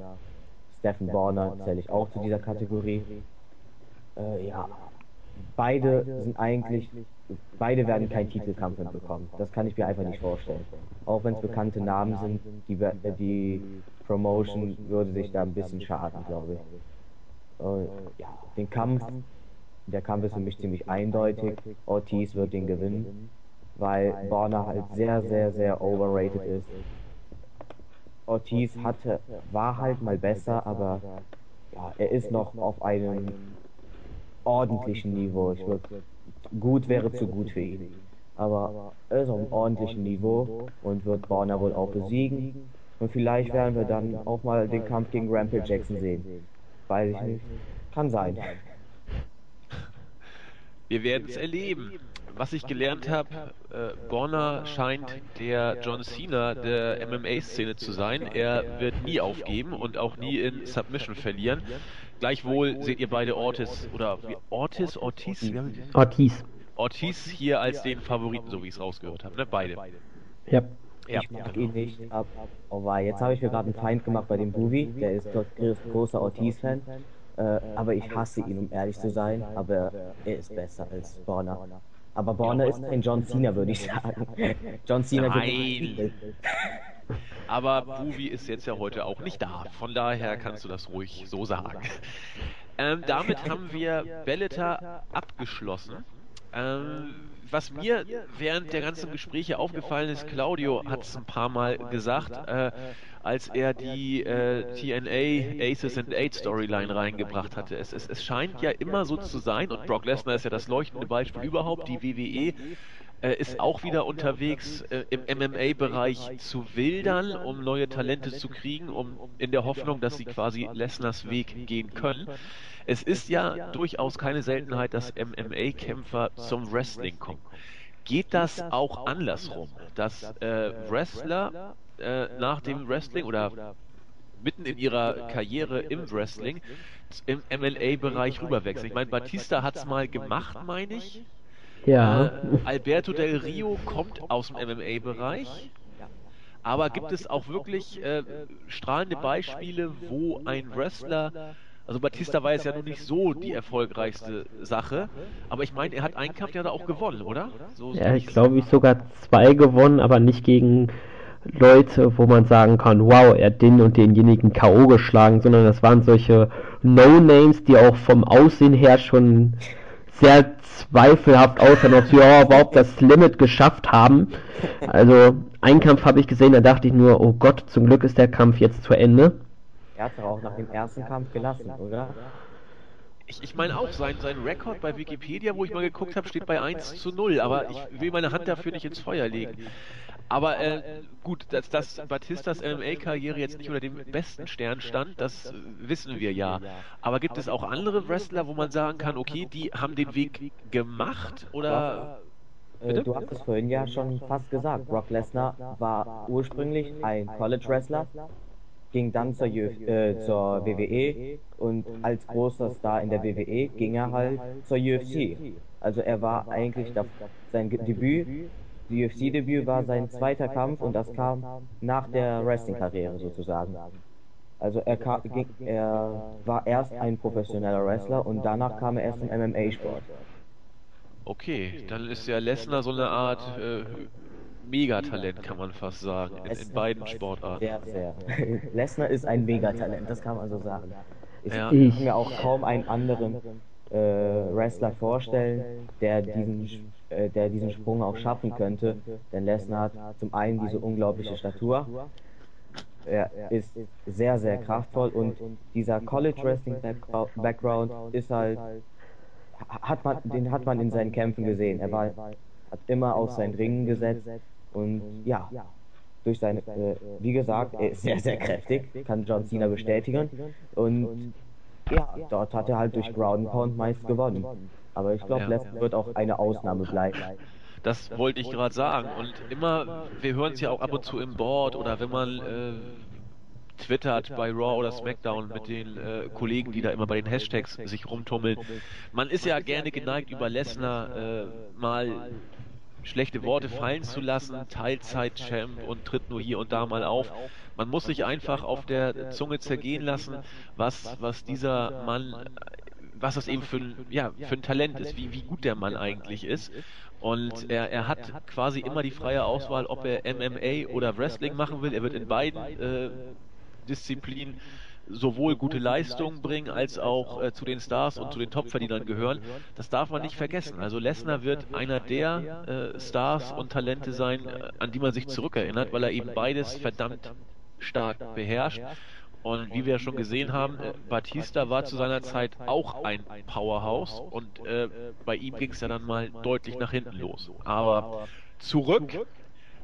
Stephen Warner zähle ich auch zu dieser Kategorie. Äh, ja, beide sind eigentlich, beide werden keinen Titelkampf bekommen. Das kann ich mir einfach nicht vorstellen. Auch wenn es bekannte Namen sind, die, die Promotion würde sich da ein bisschen schaden, glaube ich. Äh, ja, den Kampf, der Kampf ist für mich ziemlich eindeutig. Ortiz wird den gewinnen, weil Borner halt sehr, sehr, sehr overrated ist. Ortiz hatte, war halt mal besser, aber ja, er ist noch auf einem ordentlichen Niveau. Ich würde, gut wäre zu gut für ihn. Aber er ist auf einem ordentlichen Niveau und wird Borna wohl auch besiegen. Und vielleicht werden wir dann auch mal den Kampf gegen Rampage Jackson sehen. Weiß ich nicht. Kann sein. Wir werden es erleben. Was ich gelernt habe, äh, Borna scheint der John Cena der MMA-Szene zu sein. Er wird nie aufgeben und auch nie in Submission verlieren. Gleichwohl seht ihr beide Ortiz oder Ortiz, Ortiz? Ortiz. Ortiz hier als den Favoriten, so wie ich es rausgehört habe, ne? Beide. Ja. Ja, ich mag ihn nicht, ab, aber jetzt habe ich mir gerade einen Feind gemacht bei dem Buvi, der ist dort großer Ortiz-Fan, äh, aber ich hasse ihn, um ehrlich zu sein, aber er ist besser als Borna. Aber Borna ist ein John Cena, würde ich sagen. John Cena Nein. Aber Buvi ist jetzt ja heute auch nicht da. Von daher kannst du das ruhig so sagen. Ähm, damit haben wir Belleta abgeschlossen. Ähm, was mir während der ganzen Gespräche aufgefallen ist, Claudio hat es ein paar Mal gesagt, äh, als er die äh, TNA Aces and Eight Storyline reingebracht hatte. Es, es, es scheint ja immer so zu sein, und Brock Lesnar ist ja das leuchtende Beispiel überhaupt, die WWE äh, ist auch wieder unterwegs äh, im MMA-Bereich zu wildern, um neue Talente zu kriegen, um in der Hoffnung, dass sie quasi Lesners Weg gehen können. Es ist ja durchaus keine Seltenheit, dass MMA-Kämpfer zum Wrestling kommen. Geht das auch andersrum, dass äh, Wrestler äh, nach dem Wrestling oder mitten in ihrer Karriere im Wrestling im MLA-Bereich rüberwechseln? Ich meine, Batista hat es mal gemacht, meine ich. Ja. Äh, Alberto Del Rio kommt aus dem MMA-Bereich. Aber gibt es auch wirklich äh, strahlende Beispiele, wo ein Wrestler also Batista war jetzt ja nun nicht so die erfolgreichste Sache, aber ich meine, er hat einen Kampf ja da auch gewonnen, oder? So, ja, ich glaube, ich sogar zwei gewonnen, aber nicht gegen Leute, wo man sagen kann, wow, er hat den und denjenigen K.O. geschlagen, sondern das waren solche No-Names, die auch vom Aussehen her schon sehr zweifelhaft aussahen, ob sie überhaupt das Limit geschafft haben. Also, einen Kampf habe ich gesehen, da dachte ich nur, oh Gott, zum Glück ist der Kampf jetzt zu Ende. Er hat doch auch nach dem ersten Kampf gelassen, oder? Ich, ich meine auch, sein, sein Rekord bei Wikipedia, wo ich mal geguckt habe, steht bei 1 zu 0, aber ich will meine Hand dafür nicht ins Feuer legen. Aber äh, gut, dass, dass Batistas MMA-Karriere jetzt nicht unter dem besten Stern stand, das wissen wir ja. Aber gibt es auch andere Wrestler, wo man sagen kann, okay, die haben den Weg gemacht oder... Äh, du hast es vorhin ja schon fast gesagt. Brock Lesnar war ursprünglich ein College-Wrestler, ging dann zur, äh, zur WWE und als großer Star in der WWE ging er halt zur UFC. Also er war eigentlich das, sein Debüt, die UFC-Debüt war sein zweiter Kampf und das kam nach der Wrestling-Karriere sozusagen. Also er, kam, ging, er war erst ein professioneller Wrestler und danach kam er erst zum MMA-Sport. Okay, dann ist ja Lesnar so eine Art äh, Megatalent, kann man fast sagen, in, in beiden Sportarten. Sehr, sehr. Lesnar ist ein Megatalent, das kann man so sagen. Ich Ja. kann mir auch kaum einen anderen äh, Wrestler vorstellen, der diesen, äh, der diesen Sprung auch schaffen könnte. Denn Lesnar hat zum einen diese unglaubliche Statur, er ist sehr, sehr kraftvoll und dieser College Wrestling Backgrou- Background ist halt, hat man, den hat man in seinen Kämpfen gesehen. Er war, hat immer auf seinen Ringen gesetzt und ja, durch seine, äh, wie gesagt, er ist sehr, sehr kräftig, kann John Cena bestätigen und ja, dort hat er halt durch Ground Pound meist gewonnen. Aber ich glaube, Ja. Lesnar wird auch eine Ausnahme bleiben. Das wollte ich gerade sagen. Und immer, wir hören es ja auch ab und zu im Board oder wenn man äh, twittert bei Raw oder SmackDown mit den äh, Kollegen, die da immer bei den Hashtags sich rumtummeln. Man ist ja gerne geneigt, über Lesnar äh, mal schlechte Worte fallen zu lassen, Teilzeit-Champ und tritt nur hier und da mal auf. Man muss sich einfach auf der Zunge zergehen lassen, was, was dieser Mann, was das eben für ein, ja, für ein Talent ist, wie, wie gut der Mann eigentlich ist. Und er, er hat quasi immer die freie Auswahl, ob er MMA oder Wrestling machen will. Er wird in beiden äh, Disziplinen sowohl gute Leistungen bringen, als auch äh, zu den Stars und zu den Topverdienern gehören. Das darf man nicht vergessen. Also Lesnar wird einer der äh, Stars und Talente sein, äh, an die man sich zurückerinnert, weil er eben beides verdammt stark beherrscht. Und wie wir schon gesehen haben, äh, Batista war zu seiner Zeit auch ein Powerhouse und äh, bei ihm ging es ja dann mal deutlich nach hinten los. Aber zurück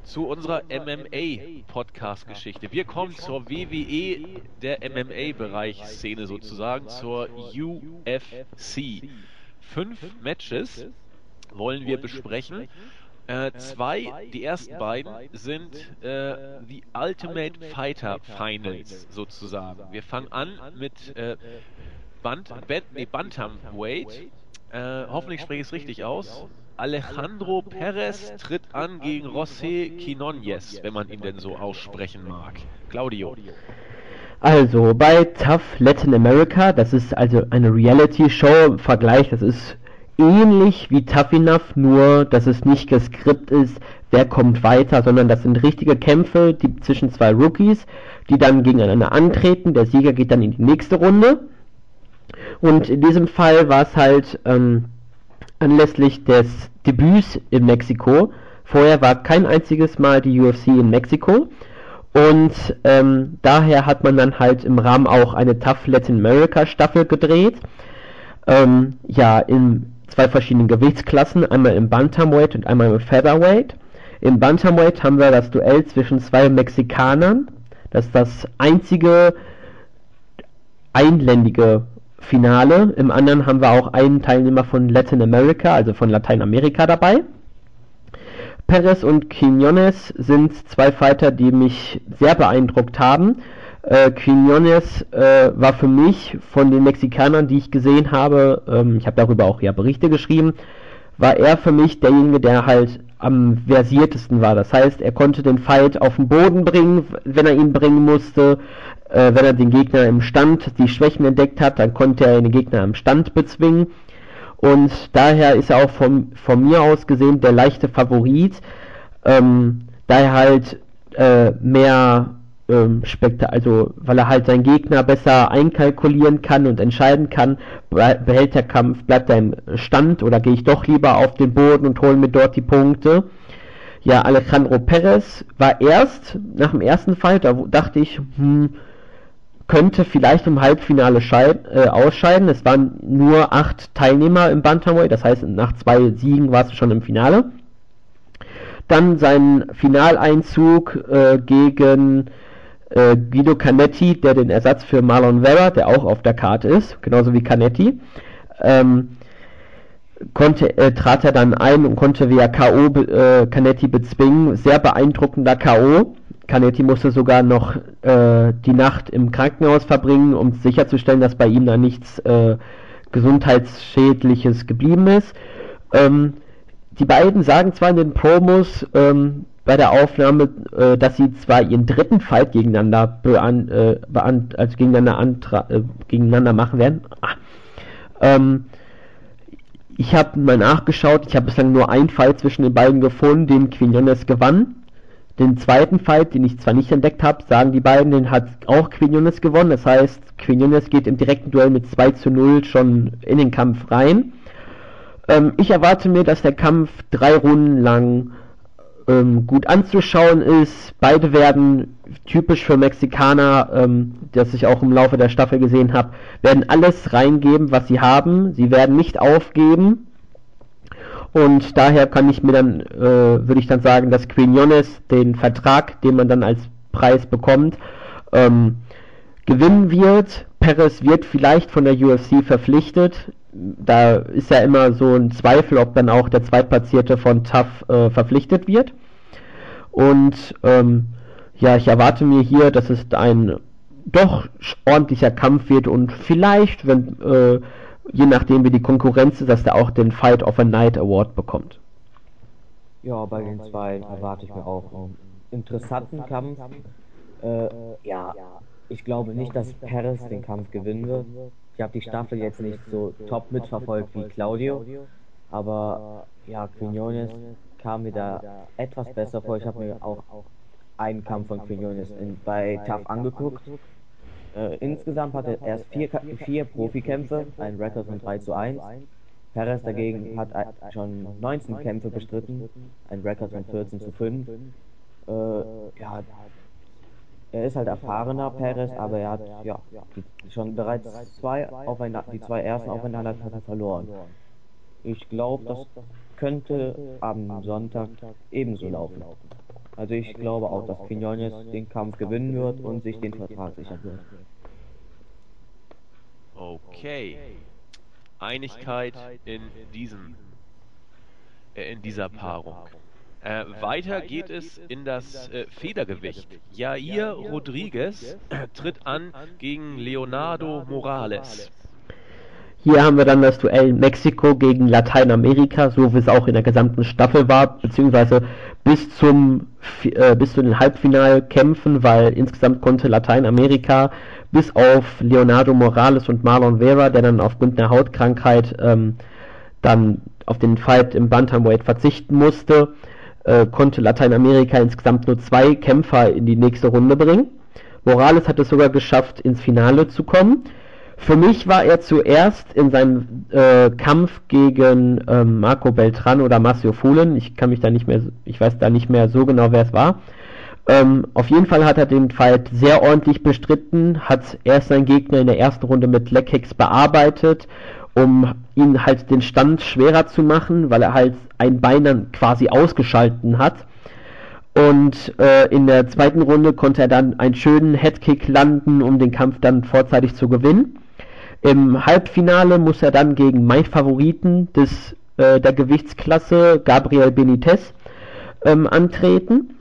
zu unserer MMA-Podcast-Geschichte. Wir kommen zur WWE der MMA-Bereich-Szene sozusagen, zur UFC. Fünf Matches wollen wir besprechen. Äh, zwei, die ersten beiden, sind äh, die Ultimate Fighter Finals sozusagen. Wir fangen an mit äh, Bant, Bant, nee, Bantamweight. Äh, hoffentlich spreche ich es richtig aus. Alejandro Perez tritt an gegen José Quinones, wenn man ihn denn so aussprechen mag. Claudio. Also bei Tough Latin America, das ist also eine Reality-Show im Vergleich, das ist ähnlich wie Tough Enough, nur dass es nicht geskript ist, wer kommt weiter, sondern das sind richtige Kämpfe die zwischen zwei Rookies, die dann gegeneinander antreten. Der Sieger geht dann in die nächste Runde. Und in diesem Fall war es halt ähm, anlässlich des Debüts in Mexiko. Vorher war kein einziges Mal die UFC in Mexiko. Und ähm, daher hat man dann halt im Rahmen auch eine Tough Latin America Staffel gedreht. Ähm, ja, in zwei verschiedenen Gewichtsklassen, einmal im Bantamweight und einmal im Featherweight. Im Bantamweight haben wir das Duell zwischen zwei Mexikanern. Das ist das einzige einländige Finale. Im anderen haben wir auch einen Teilnehmer von Latin America, also von Lateinamerika dabei. Perez und Quinones sind zwei Fighter, die mich sehr beeindruckt haben. Äh, Quinones äh, war für mich von den Mexikanern, die ich gesehen habe, ähm, ich habe darüber auch ja Berichte geschrieben, war er für mich derjenige, der halt am versiertesten war. Das heißt, er konnte den Fight auf den Boden bringen, wenn er ihn bringen musste. Äh, wenn er den Gegner im Stand, die Schwächen entdeckt hat, dann konnte er den Gegner im Stand bezwingen. Und daher ist er auch von, von mir aus gesehen der leichte Favorit, ähm, da er halt äh, mehr ähm, spekta also weil er halt seinen Gegner besser einkalkulieren kann und entscheiden kann, be- behält der Kampf, bleibt er im Stand oder gehe ich doch lieber auf den Boden und hole mir dort die Punkte. Ja, Alejandro Perez war erst, nach dem ersten Fight, da dachte ich, hm, könnte vielleicht im Halbfinale äh, ausscheiden. Es waren nur acht Teilnehmer im Bantamweight, das heißt nach zwei Siegen war es schon im Finale. Dann sein Finaleinzug äh, gegen äh, Guido Canetti, der den Ersatz für Marlon Vera, der auch auf der Karte ist, genauso wie Canetti, ähm, konnte, äh, trat er dann ein und konnte via K.O. äh, Canetti bezwingen. Sehr beeindruckender K.O. Canetti musste sogar noch äh, die Nacht im Krankenhaus verbringen, um sicherzustellen, dass bei ihm da nichts äh, gesundheitsschädliches geblieben ist. Ähm, die beiden sagen zwar in den Promos ähm, bei der Aufnahme, äh, dass sie zwar ihren dritten Fight gegeneinander bean, äh, bean, also gegeneinander, äh, gegeneinander machen werden. Ah. Ähm, ich habe mal nachgeschaut, ich habe bislang nur einen Fight zwischen den beiden gefunden, den Quinones gewann. Den zweiten Fight, den ich zwar nicht entdeckt habe, sagen die beiden, den hat auch Quinones gewonnen. Das heißt, Quinones geht im direkten Duell mit 2 zu 0 schon in den Kampf rein. Ähm, ich erwarte mir, dass der Kampf drei Runden lang ähm, gut anzuschauen ist. Beide werden typisch für Mexikaner, ähm, das ich auch im Laufe der Staffel gesehen habe, werden alles reingeben, was sie haben. Sie werden nicht aufgeben. Und daher kann ich mir dann, äh, würde ich dann sagen, dass Quinones den Vertrag, den man dann als Preis bekommt, ähm, gewinnen wird. Perez wird vielleicht von der UFC verpflichtet. Da ist ja immer so ein Zweifel, ob dann auch der Zweitplatzierte von TAF äh, verpflichtet wird. Und ähm, ja, ich erwarte mir hier, dass es ein doch ordentlicher Kampf wird und vielleicht, wenn äh, je nachdem wie die Konkurrenz ist, dass der auch den Fight of a Night Award bekommt. Ja, bei den zwei erwarte ich mir auch einen interessanten Kampf. Äh, ja, ich glaube nicht, dass Perez den Kampf gewinnen wird. Ich habe die Staffel jetzt nicht so top mitverfolgt wie Claudio, aber ja, Quinones kam mir da etwas besser vor. Ich habe mir auch einen Kampf von Quinones bei TAF angeguckt äh, insgesamt hat er erst vier, vier Profikämpfe, ein Rekord von 3 zu 1. Perez dagegen hat schon 19 Kämpfe bestritten, ein Rekord von 14 zu 5. Äh, ja, er ist halt erfahrener Perez, aber er hat ja schon bereits zwei aufeinander, die zwei ersten Aufeinandertreffen verloren. Ich glaube, das könnte am Sonntag ebenso laufen. Also ich glaube auch, dass Quinones den Kampf gewinnen wird und sich den Vertrag sichern wird. Okay. Einigkeit in diesem äh, in dieser Paarung. Äh, weiter geht es in das äh, Federgewicht. Jair Rodriguez tritt an gegen Leonardo Morales. Hier haben wir dann das Duell Mexiko gegen Lateinamerika, so wie es auch in der gesamten Staffel war, beziehungsweise bis zum äh, bis zu den Halbfinalkämpfen, weil insgesamt konnte Lateinamerika bis auf Leonardo Morales und Marlon Vera, der dann aufgrund der Hautkrankheit ähm, dann auf den Fight im Bantamweight verzichten musste, äh, konnte Lateinamerika insgesamt nur zwei Kämpfer in die nächste Runde bringen. Morales hat es sogar geschafft, ins Finale zu kommen. Für mich war er zuerst in seinem äh, Kampf gegen ähm, Marco Beltran oder Marcio Fulen, ich kann mich da nicht mehr, ich weiß da nicht mehr so genau, wer es war. Ähm, auf jeden Fall hat er den Fight sehr ordentlich bestritten, hat erst seinen Gegner in der ersten Runde mit Leckkicks bearbeitet, um ihn halt den Stand schwerer zu machen, weil er halt ein Bein dann quasi ausgeschalten hat. Und äh, in der zweiten Runde konnte er dann einen schönen Headkick landen, um den Kampf dann vorzeitig zu gewinnen. Im Halbfinale muss er dann gegen mein Favoriten des, äh, der Gewichtsklasse, Gabriel Benitez, ähm, antreten.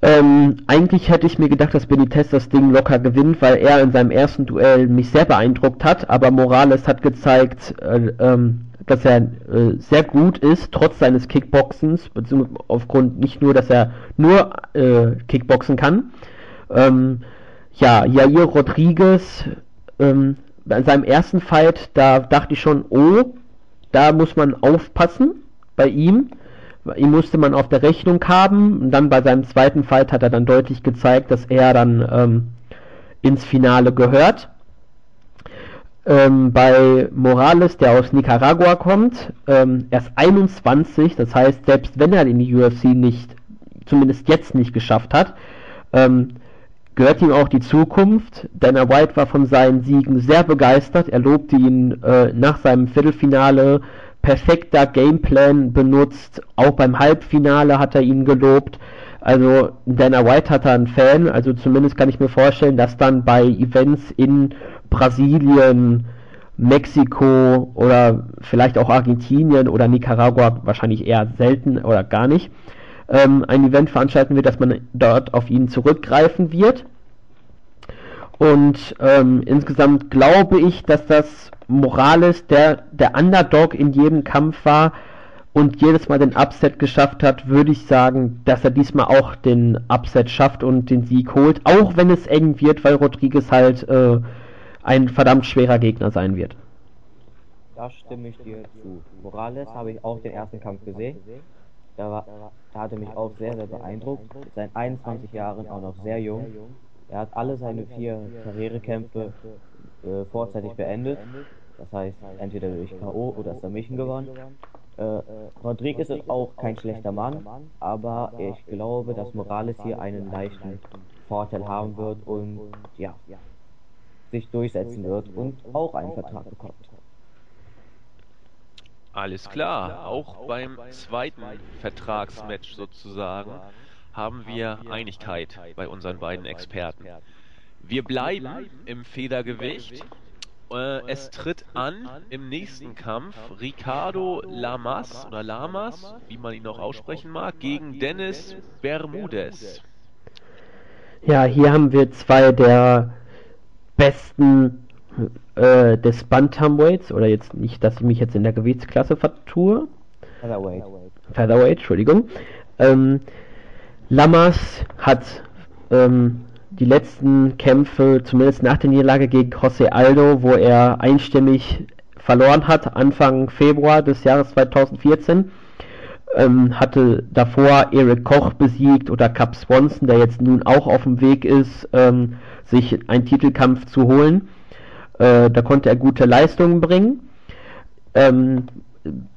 Ähm, eigentlich hätte ich mir gedacht, dass Benitez das Ding locker gewinnt, weil er in seinem ersten Duell mich sehr beeindruckt hat, aber Morales hat gezeigt, äh, ähm, dass er äh, sehr gut ist, trotz seines Kickboxens, beziehungsweise aufgrund nicht nur, dass er nur äh, Kickboxen kann. Ähm, ja, Jair Rodriguez ähm, bei seinem ersten Fight, da dachte ich schon, oh, da muss man aufpassen bei ihm. Ihn musste man auf der Rechnung haben. Und dann bei seinem zweiten Fight hat er dann deutlich gezeigt, dass er dann ähm, ins Finale gehört. Ähm, bei Morales, der aus Nicaragua kommt, ähm, er ist 21, das heißt, selbst wenn er in die UFC nicht, zumindest jetzt nicht geschafft hat, ähm, gehört ihm auch die Zukunft. Dana White war von seinen Siegen sehr begeistert. Er lobte ihn äh, nach seinem Viertelfinale. Perfekter Gameplan benutzt. Auch beim Halbfinale hat er ihn gelobt. Also Dana White hat da einen Fan. Also zumindest kann ich mir vorstellen, dass dann bei Events in Brasilien, Mexiko oder vielleicht auch Argentinien oder Nicaragua wahrscheinlich eher selten oder gar nicht ähm, ein Event veranstalten wird, dass man dort auf ihn zurückgreifen wird. Und ähm, insgesamt glaube ich, dass das Morales, der der Underdog in jedem Kampf war und jedes Mal den Upset geschafft hat, würde ich sagen, dass er diesmal auch den Upset schafft und den Sieg holt, auch wenn es eng wird, weil Rodriguez halt äh, ein verdammt schwerer Gegner sein wird. Da stimme ich dir zu. Morales habe ich auch den ersten Kampf gesehen. Da, war, da hatte mich auch sehr, sehr beeindruckt. Seit 21 Jahren auch noch sehr jung. Er hat alle seine vier Karrierekämpfe äh, vorzeitig beendet. Das heißt, entweder durch K.O. oder Submission gewonnen. Äh, Rodriguez ist auch kein schlechter Mann, aber ich glaube, dass Morales hier einen leichten Vorteil haben wird und ja, sich durchsetzen wird und auch einen Vertrag bekommt. Alles klar, auch beim zweiten Vertragsmatch sozusagen haben wir Einigkeit bei unseren beiden Experten. Wir bleiben im Federgewicht. Äh, es tritt an im nächsten Kampf Ricardo Lamas oder Lamas, wie man ihn auch aussprechen mag, gegen Dennis Bermudez. Ja, hier haben wir zwei der besten äh, des Bantamweights, oder jetzt nicht, dass ich mich jetzt in der Gewichtsklasse vertue. Featherweight. Featherweight, Entschuldigung. Ähm, Lamas hat ähm, die letzten Kämpfe, zumindest nach der Niederlage gegen José Aldo, wo er einstimmig verloren hat, Anfang Februar des Jahres 2014, ähm, hatte davor Eric Koch besiegt oder Cap Swanson, der jetzt nun auch auf dem Weg ist, ähm, sich einen Titelkampf zu holen. Äh, da konnte er gute Leistungen bringen. Ähm,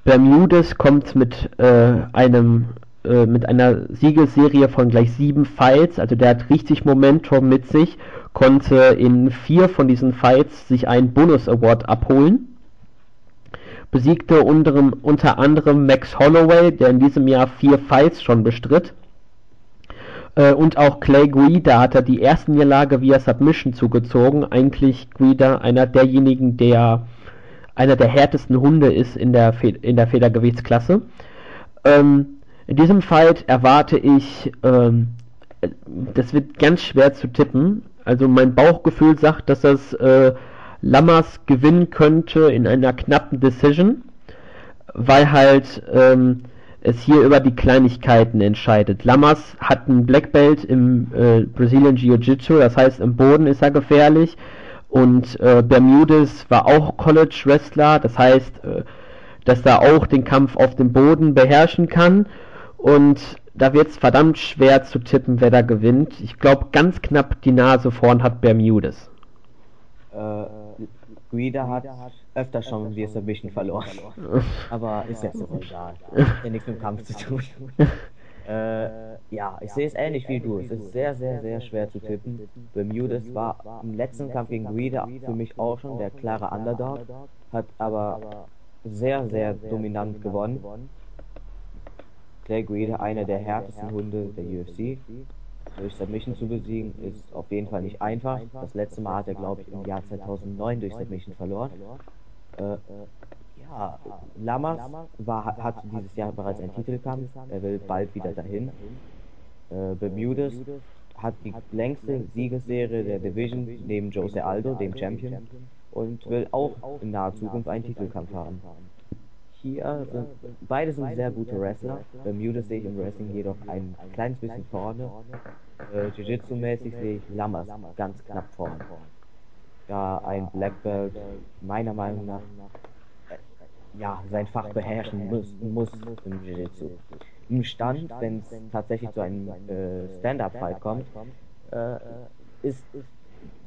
Bermudes kommt mit äh, einem äh, mit einer Siegesserie von gleich sieben Fights, also der hat richtig Momentum mit sich, konnte in vier von diesen Fights sich einen Bonus Award abholen. Besiegte unter, unter anderem Max Holloway, der in diesem Jahr vier Fights schon bestritt. Äh, und auch Clay Guida hat er die erste Niederlage via Submission zugezogen. Eigentlich Guida einer derjenigen, der einer der härtesten Hunde ist in der, Fe in der Federgewichtsklasse. Ähm, in diesem Fight erwarte ich, ähm, das wird ganz schwer zu tippen. Also mein Bauchgefühl sagt, dass das äh, Lammers gewinnen könnte in einer knappen Decision, weil halt ähm, es hier über die Kleinigkeiten entscheidet. Lammers hat ein Black Belt im äh, Brazilian Jiu-Jitsu, das heißt im Boden ist er gefährlich und äh, Bermudes war auch College Wrestler, das heißt, äh, dass er auch den Kampf auf dem Boden beherrschen kann und da wird es verdammt schwer zu tippen, wer da gewinnt. Ich glaube, ganz knapp die Nase vorn hat Bermudes. Äh, Guida hat öfter schon via Submission verloren. Aber ist jetzt auch egal. Hat ja nichts mit dem Kampf zu tun. äh, ja, ich sehe es ähnlich wie du. Es ist sehr, sehr, sehr schwer zu tippen. Bermudes war im letzten Kampf gegen Guida für mich auch schon der klare Underdog. Hat aber sehr, sehr dominant gewonnen. Clay Guida, einer der härtesten Hunde der UFC. Durch Submission zu besiegen ist auf jeden Fall nicht einfach. Das letzte Mal hat er, glaube ich, im Jahr 2009 durch Submission verloren. Äh, ja, Lamas war, hat dieses Jahr bereits einen Titelkampf. Er will bald wieder dahin. Äh, Bermudes hat die längste Siegesserie der Division neben Jose Aldo, dem Champion, und will auch in naher Zukunft einen Titelkampf haben. Hier sind beide sind sehr gute Wrestler. Bermuda sehe ich im Wrestling jedoch ein kleines bisschen vorne. Äh, Jiu-Jitsu-mäßig sehe ich Lammers ganz knapp vorne. Da ein Black Belt meiner Meinung nach äh, ja, sein Fach beherrschen muss, muss im Jiu-Jitsu. Im Stand, wenn es tatsächlich zu einem äh, Stand-Up-Fight kommt, äh, ist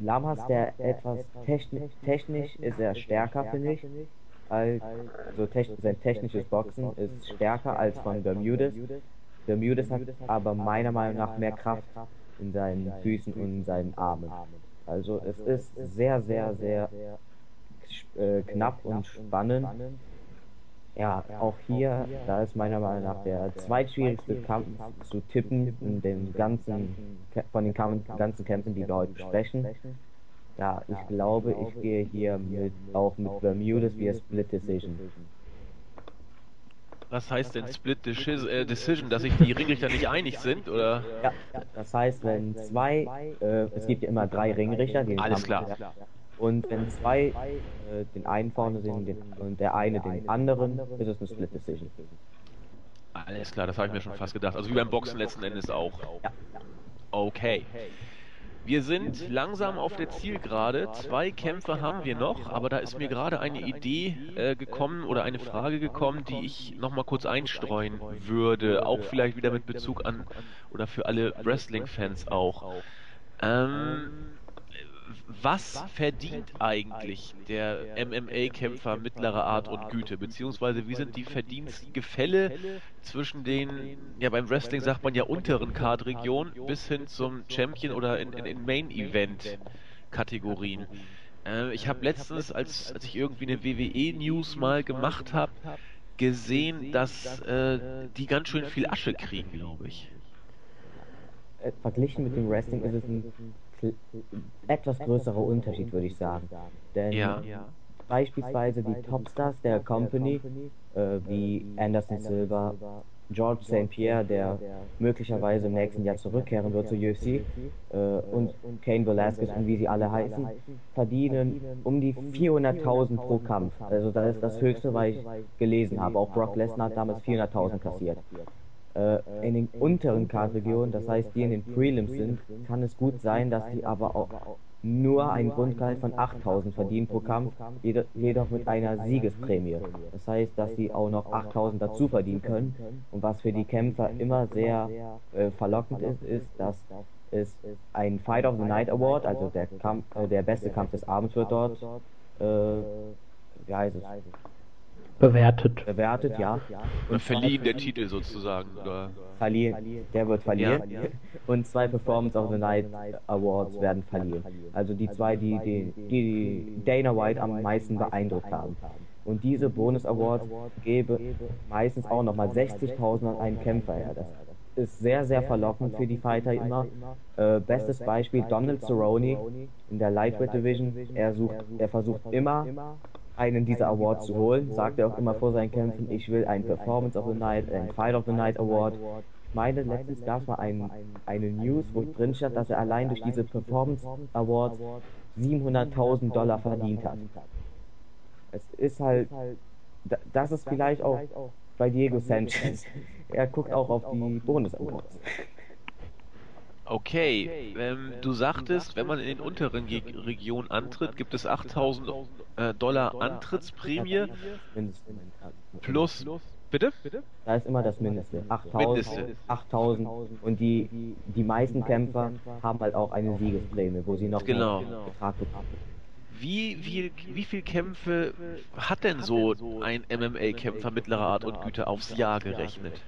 Lamas der etwas technisch, technisch ist er stärker, finde ich als, also techn sein technisches Boxen ist stärker als von Bermudes. Bermudes hat aber meiner Meinung nach mehr Kraft in seinen Füßen und in seinen Armen. Also es ist sehr, sehr, sehr äh, knapp und spannend. Ja, auch hier, da ist meiner Meinung nach der zweitschwierigste Kampf zu tippen in den ganzen, von den ganzen Kämpfen, die wir heute besprechen. Ja, ich glaube, ich gehe hier mit, auch mit Bermudas via Split Decision. Was heißt denn Split äh, Decision, dass sich die Ringrichter nicht einig sind, oder? Ja, das heißt, wenn zwei, äh, es gibt ja immer drei Ringrichter, die Alles klar. Und wenn zwei äh, den einen vorne sehen den, und der eine den anderen, ist es eine Split Decision. Alles klar, das habe ich mir schon fast gedacht. Also wie beim Boxen letzten Endes auch. Ja. Okay. Wir sind langsam auf der Zielgerade. Zwei Kämpfe haben wir noch, aber da ist mir gerade eine Idee äh, gekommen oder eine Frage gekommen, die ich nochmal kurz einstreuen würde. Auch vielleicht wieder mit Bezug an oder für alle Wrestling-Fans auch. Ähm, was verdient eigentlich der MMA-Kämpfer mittlerer Art und Güte? Beziehungsweise wie sind die Verdienstgefälle zwischen den, ja beim Wrestling sagt man ja unteren Card-Region bis hin zum Champion oder in, in, in Main-Event-Kategorien? Äh, ich habe letztens, als, als ich irgendwie eine WWE-News mal gemacht habe, gesehen, dass äh, die ganz schön viel Asche kriegen, glaube ich. Äh, verglichen mit dem Wrestling ist es ein etwas größerer Unterschied, würde ich sagen. Denn ja. beispielsweise die Topstars der Company, äh, wie Anderson Silva, George St. Pierre, der möglicherweise im nächsten Jahr zurückkehren wird zur UFC, äh, und Kane Velasquez und wie sie alle heißen, verdienen um die 400.000 pro Kampf. Also das ist das Höchste, was ich gelesen habe. Auch Brock Lesnar hat damals 400.000 kassiert in den unteren Card-Regionen, das heißt die in den Prelims sind, kann es gut sein, dass die aber auch nur ein Grundgehalt von 8000 verdienen pro Kampf, jedoch mit einer Siegesprämie. Das heißt, dass sie auch noch 8000 dazu verdienen können. Und was für die Kämpfer immer sehr äh, verlockend ist, ist, dass es ein Fight of the Night Award, also der Kampf, äh, der beste Kampf des Abends wird dort, äh, wie heißt es? Bewertet. Bewertet, ja. Und verliehen der Titel sozusagen, oder? Verliehen, der wird verlieren. Ja, ja. Und zwei Performance of the Night Awards werden verliehen. Also die zwei, die, die, die Dana White am meisten beeindruckt haben. Und diese Bonus Awards gebe meistens auch nochmal 60.000 an einen Kämpfer her. Das ist sehr, sehr verlockend für die Fighter immer. Äh, bestes Beispiel Donald Cerrone in der Lightweight Division. Er, sucht, er versucht immer einen dieser Awards zu holen, sagt er auch immer vor seinen Kämpfen, ich will einen Performance of the Night, einen Fight of the Night Award. Ich meine, letztens gab es mal ein, eine News, wo drin stand, dass er allein durch diese Performance Awards 700.000 Dollar verdient hat. Es ist halt, das ist vielleicht auch bei Diego Sanchez. Er guckt auch auf die Bonus Awards. Okay, ähm, du sagtest, wenn man in den unteren Ge Regionen antritt, gibt es 8000 äh, Dollar Antrittsprämie plus. Bitte? Da ist immer das Mindeste. 8000, 8000 und die, die meisten Kämpfer haben halt auch eine Siegesprämie, wo sie noch genau. Betrag bekommen. Wie viel, wie viel Kämpfe hat denn so ein MMA-Kämpfer mittlerer Art und Güte aufs Jahr gerechnet?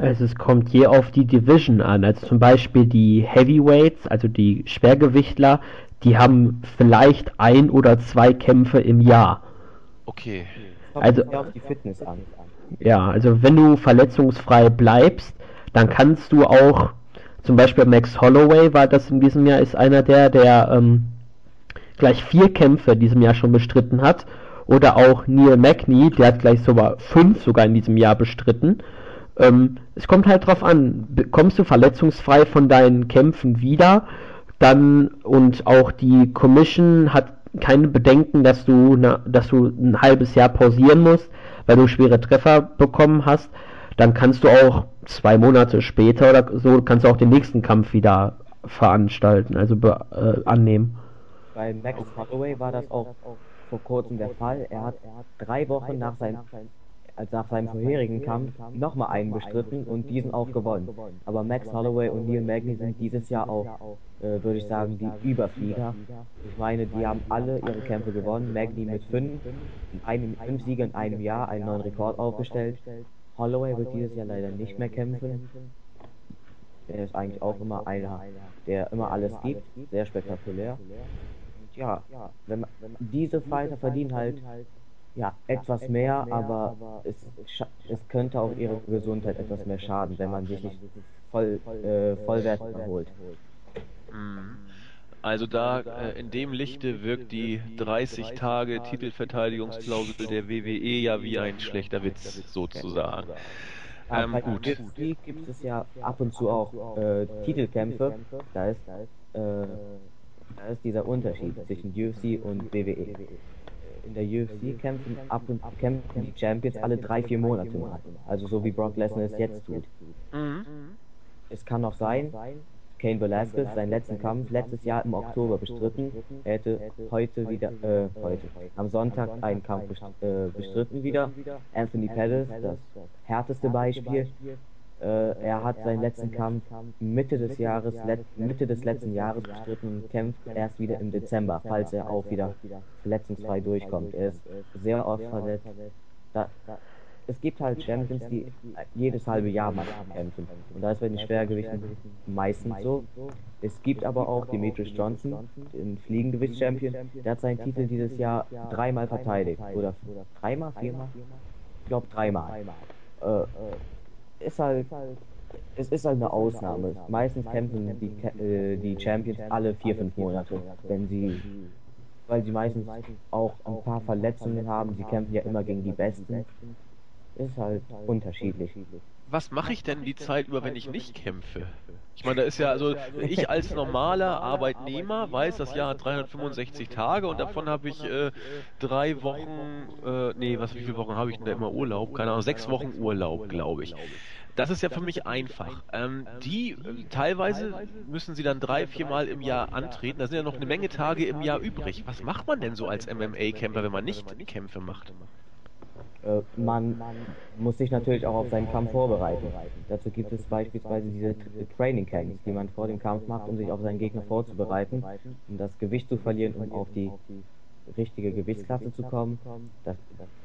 Also es kommt je auf die Division an. Also zum Beispiel die Heavyweights, also die Schwergewichtler, die haben vielleicht ein oder zwei Kämpfe im Jahr. Okay. Also auf die Fitness an. Ja, also wenn du verletzungsfrei bleibst, dann kannst du auch, zum Beispiel Max Holloway war das in diesem Jahr, ist einer der, der ähm, gleich vier Kämpfe in diesem Jahr schon bestritten hat. Oder auch Neil Magny, der hat gleich sogar fünf sogar in diesem Jahr bestritten. Ähm, es kommt halt drauf an, kommst du verletzungsfrei von deinen Kämpfen wieder, dann und auch die Commission hat keine Bedenken, dass du, na, dass du ein halbes Jahr pausieren musst, weil du schwere Treffer bekommen hast, dann kannst du auch zwei Monate später oder so kannst du auch den nächsten Kampf wieder veranstalten, also äh, annehmen. Bei Max Holloway war das auch vor kurzem der Fall. Er hat, drei Wochen nach seinem als nach seinem vorherigen Kampf nochmal einen bestritten und diesen auch gewonnen. Aber Max Holloway und Neil Magny sind dieses Jahr auch, äh, würde ich sagen, die Überflieger. Ich meine, die haben alle ihre Kämpfe gewonnen. Magny mit fünf, einem, fünf Siege in einem Jahr einen neuen Rekord aufgestellt. Holloway wird dieses Jahr leider nicht mehr kämpfen. Er ist eigentlich auch immer einer, der immer alles gibt, sehr spektakulär. ja, wenn man, diese Fighter verdienen halt ja, etwas mehr, aber es, es könnte auch ihre Gesundheit etwas mehr schaden, wenn man sich nicht voll, äh, vollwertig erholt. Mhm. Also da äh, in dem Lichte wirkt die 30 Tage Titelverteidigungsklausel der WWE ja wie ein schlechter Witz sozusagen. Ähm, bei gut. UFC gibt es ja ab und zu auch äh, Titelkämpfe. Da ist, äh, da ist dieser Unterschied zwischen UFC und WWE. In der UFC kämpfen ab und kämpfen die Champions alle drei, vier Monate mal. Also so wie Brock Lesnar es jetzt tut. Mhm. Es kann auch sein, Kane Velasquez seinen letzten Kampf letztes Jahr im Oktober bestritten. Er hätte heute wieder, äh, heute, am Sonntag einen Kampf äh, bestritten wieder. Anthony Pettis, das härteste Beispiel. Äh, er hat seinen letzten Kampf Mitte des Jahres, Mitte des letzten Jahres bestritten und kämpft erst wieder im Dezember, falls er auch wieder verletzungsfrei durchkommt. Er ist sehr oft verletzt. Da, es gibt halt Champions, die jedes halbe Jahr mal kämpfen. Und da ist bei den Schwergewichten meistens so. Es gibt aber auch Demetrius Johnson, den Fliegengewicht-Champion, der hat seinen Titel dieses Jahr dreimal verteidigt. Oder dreimal, viermal? Ich glaube dreimal. Äh, ist halt es ist halt eine Ausnahme. Meistens kämpfen die, äh, die Champions alle vier, fünf Monate, wenn sie, weil sie meistens auch ein paar Verletzungen haben. Sie kämpfen ja immer gegen die Besten. Ist halt unterschiedlich. Was mache ich denn die Zeit über, wenn ich nicht kämpfe? Ich meine, da ist ja, also ich als normaler Arbeitnehmer weiß, das Jahr hat 365 Tage und davon habe ich äh, drei Wochen, äh, nee, was, wie viele Wochen habe ich denn da immer Urlaub? Keine Ahnung, sechs Wochen Urlaub, glaube ich. Das ist ja für mich einfach. Ähm, die, äh, teilweise müssen sie dann drei, vier Mal im Jahr antreten. Da sind ja noch eine Menge Tage im Jahr übrig. Was macht man denn so als MMA-Kämpfer, wenn man nicht Kämpfe macht? Äh, man muss sich natürlich auch auf seinen Kampf vorbereiten. Dazu gibt es beispielsweise diese Training Camps, die man vor dem Kampf macht, um sich auf seinen Gegner vorzubereiten, um das Gewicht zu verlieren, um auf die richtige Gewichtsklasse zu kommen. Das,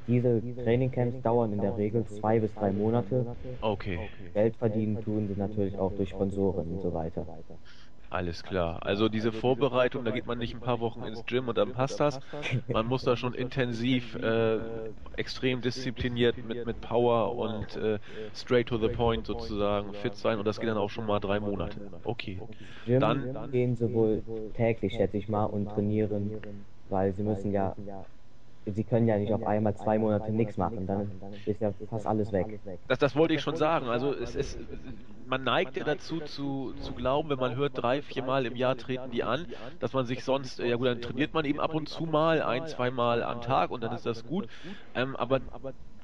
diese Training Camps dauern in der Regel zwei bis drei Monate. Okay. Geld verdienen tun sie natürlich auch durch Sponsoren und so weiter. Alles klar. Also diese Vorbereitung, da geht man nicht ein paar Wochen ins Gym und dann passt das. Man muss da schon intensiv, äh, extrem diszipliniert mit, mit Power und äh, straight to the point sozusagen fit sein und das geht dann auch schon mal drei Monate. Okay. Gym dann gehen sie wohl täglich, schätze ich mal, und trainieren, weil sie müssen ja sie können ja nicht auf einmal zwei Monate nichts machen, dann ist ja fast alles weg. Das, das wollte ich schon sagen. Also es ist, man neigt ja dazu zu, zu glauben, wenn man hört, drei, vier Mal im Jahr treten die an, dass man sich sonst, ja gut, dann trainiert man eben ab und zu mal, ein, zwei Mal am Tag und dann ist das gut. Ähm, aber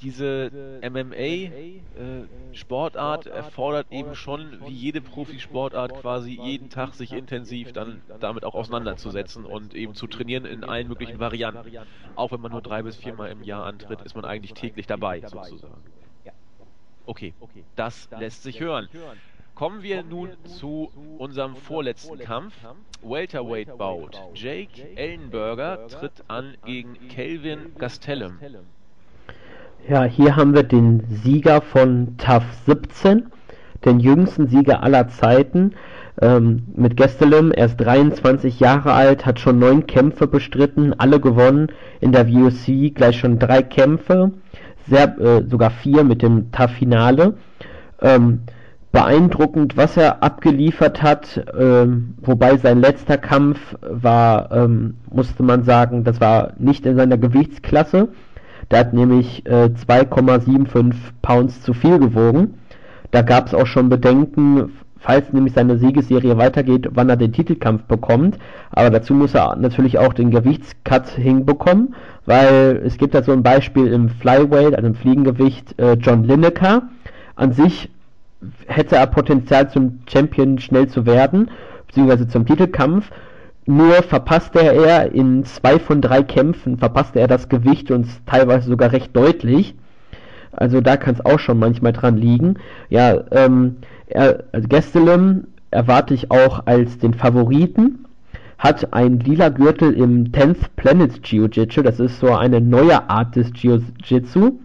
diese MMA-Sportart äh, erfordert eben schon, wie jede Profisportart, quasi jeden Tag sich intensiv dann damit auch auseinanderzusetzen und eben zu trainieren in allen möglichen Varianten. Auch wenn man nur drei bis viermal im Jahr antritt, ist man eigentlich täglich dabei, sozusagen. Okay, das lässt sich hören. Kommen wir nun zu unserem vorletzten Kampf. Welterweight Bout. Jake Ellenberger tritt an gegen Kelvin Gastelum. Ja, hier haben wir den Sieger von TAF 17, den jüngsten Sieger aller Zeiten. Ähm, mit Gastelum, er ist 23 Jahre alt, hat schon neun Kämpfe bestritten, alle gewonnen. In der VOC gleich schon drei Kämpfe, sehr, äh, sogar vier mit dem TAF-Finale. Ähm, beeindruckend, was er abgeliefert hat, ähm, wobei sein letzter Kampf war, ähm, musste man sagen, das war nicht in seiner Gewichtsklasse. Der hat nämlich äh, 2,75 Pounds zu viel gewogen. Da gab es auch schon Bedenken, falls nämlich seine Siegesserie weitergeht, wann er den Titelkampf bekommt. Aber dazu muss er natürlich auch den Gewichtscut hinbekommen, weil es gibt da so ein Beispiel im Flyweight, also im Fliegengewicht, äh, John Lineker. An sich hätte er Potenzial zum Champion schnell zu werden, beziehungsweise zum Titelkampf. Nur verpasste er in zwei von drei Kämpfen, verpasste er das Gewicht und teilweise sogar recht deutlich. Also da kann es auch schon manchmal dran liegen. Ja, ähm, er, also Gestelem erwarte ich auch als den Favoriten. Hat ein lila Gürtel im 10th Planet Jiu-Jitsu. Das ist so eine neue Art des Jiu-Jitsu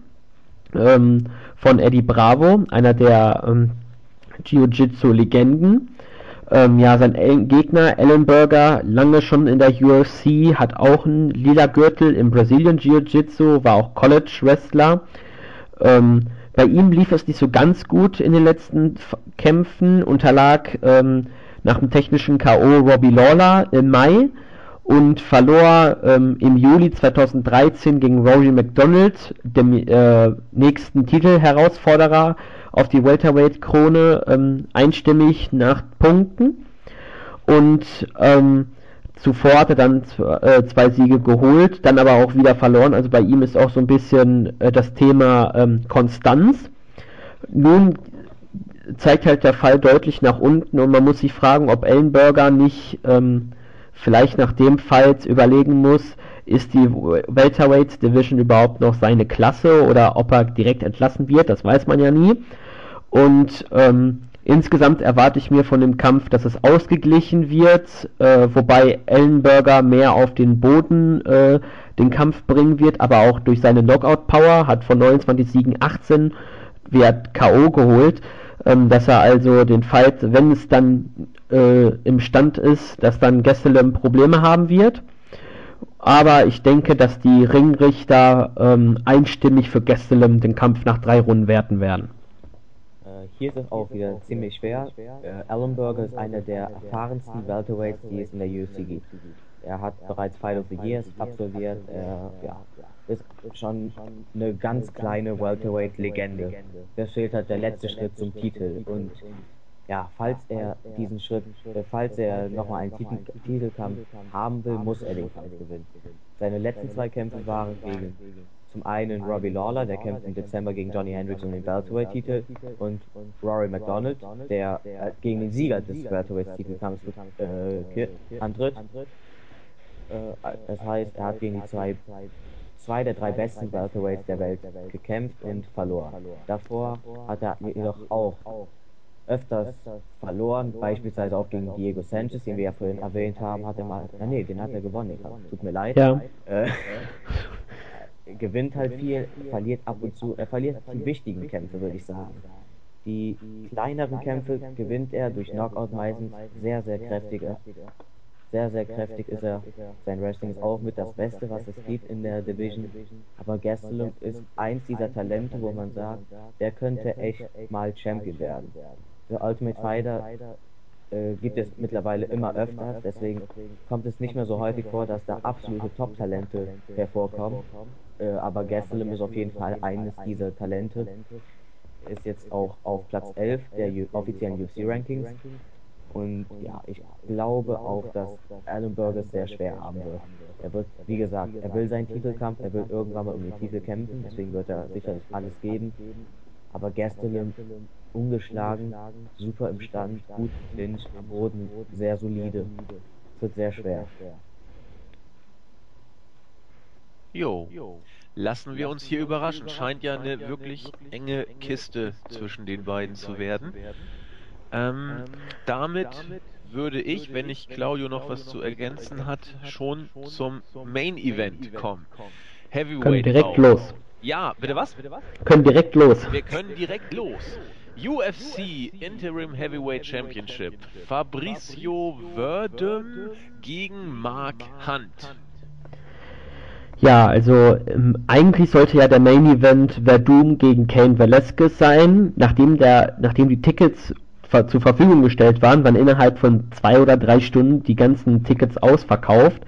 ähm, von Eddie Bravo, einer der ähm, Jiu-Jitsu-Legenden. Ähm, ja, sein Gegner, Ellenberger, lange schon in der UFC, hat auch einen lila Gürtel im Brazilian Jiu-Jitsu, war auch College-Wrestler. Ähm, bei ihm lief es nicht so ganz gut in den letzten Kämpfen, unterlag ähm, nach dem technischen K.O. Robbie Lawler im Mai und verlor ähm, im Juli 2013 gegen Rory McDonald, dem äh, nächsten Titelherausforderer auf die Welterweight-Krone, ähm, einstimmig nach Punkten. Und ähm, zuvor hat er dann äh, zwei Siege geholt, dann aber auch wieder verloren. Also bei ihm ist auch so ein bisschen äh, das Thema ähm, Konstanz. Nun zeigt halt der Fall deutlich nach unten und man muss sich fragen, ob Ellenberger nicht ähm, vielleicht nach dem Fall überlegen muss, ist die Welterweight Division überhaupt noch seine Klasse oder ob er direkt entlassen wird, das weiß man ja nie. Und ähm, insgesamt erwarte ich mir von dem Kampf, dass es ausgeglichen wird, äh, wobei Ellenberger mehr auf den Boden äh, den Kampf bringen wird, aber auch durch seine Knockout-Power, hat von 29 Siegen 18 wird K.O. geholt, ähm, dass er also den Fight, wenn es dann äh, im Stand ist, dass dann Gesselem Probleme haben wird. Aber ich denke, dass die Ringrichter ähm, einstimmig für Gesselem den Kampf nach drei Runden werten werden. Äh, hier ist es auch wieder ziemlich schwer. Äh, Ellenberger ist einer der erfahrensten Welterweights, die es in der UFC gibt. Er hat bereits Fight of the Years absolviert. Er ja, ist schon eine ganz kleine Welterweight-Legende. Das fehlt halt der letzte Schritt zum Titel. Und ja, falls er diesen Schritt, äh, falls er nochmal einen Titel, Titelkampf haben will, muss er den Kampf gewinnen. Seine letzten zwei Kämpfe waren gegen zum einen Robbie Lawler, der kämpft im Dezember gegen Johnny Hendricks um den Welterweight-Titel und Rory McDonald, der äh, gegen den Sieger des Welterweight-Titelkampfs äh, antritt. Äh, das heißt, er hat gegen die zwei zwei der drei besten Welterweights der Welt gekämpft und verloren. Davor hat er jedoch auch öfters verloren, beispielsweise auch gegen Diego Sanchez, den wir ja vorhin erwähnt haben, hat er mal, ah nee, den hat er gewonnen, tut mir leid. Ja. Äh, gewinnt halt viel, verliert ab und zu, er verliert die wichtigen Kämpfe, würde ich sagen. Die kleineren Kämpfe gewinnt er durch Knockout meistens sehr, sehr kräftige. Sehr, sehr kräftig ist er. Sein Wrestling ist auch mit das Beste, was es gibt in der Division. Aber Gastelum ist eins dieser Talente, wo man sagt, der könnte echt mal Champion werden. Für Ultimate Fighter äh, gibt es mittlerweile immer öfter, deswegen kommt es nicht mehr so häufig vor, dass da absolute Top-Talente hervorkommen. Äh, aber Gastelum ist auf jeden Fall eines dieser Talente. Ist jetzt auch auf Platz 11 der offiziellen UFC-Rankings. Und ja, ich glaube auch, dass Alan Burgess sehr schwer haben wird. Er wird, wie gesagt, er will seinen Titelkampf, er will irgendwann mal um den Titel kämpfen, deswegen wird er sicherlich alles geben. Aber Gastelum ungeschlagen, super im Stand, gut Clinch, am Boden, sehr solide. Es wird sehr schwer. Jo. Lassen wir uns hier überraschen. Scheint ja eine wirklich enge Kiste zwischen den beiden zu werden. Ähm, damit würde ich, wenn nicht Claudio noch was zu ergänzen hat, schon zum Main Event kommen. Heavyweight. Können direkt los. Ja, bitte was? Bitte was? Können direkt los. Wir können direkt los. UFC Interim Heavyweight Championship. Fabricio Verdum gegen Mark Hunt. Ja, also ähm, eigentlich sollte ja der Main Event Verdum gegen Kane Velasquez sein, nachdem der, nachdem die Tickets zur Verfügung gestellt waren, waren innerhalb von zwei oder drei Stunden die ganzen Tickets ausverkauft.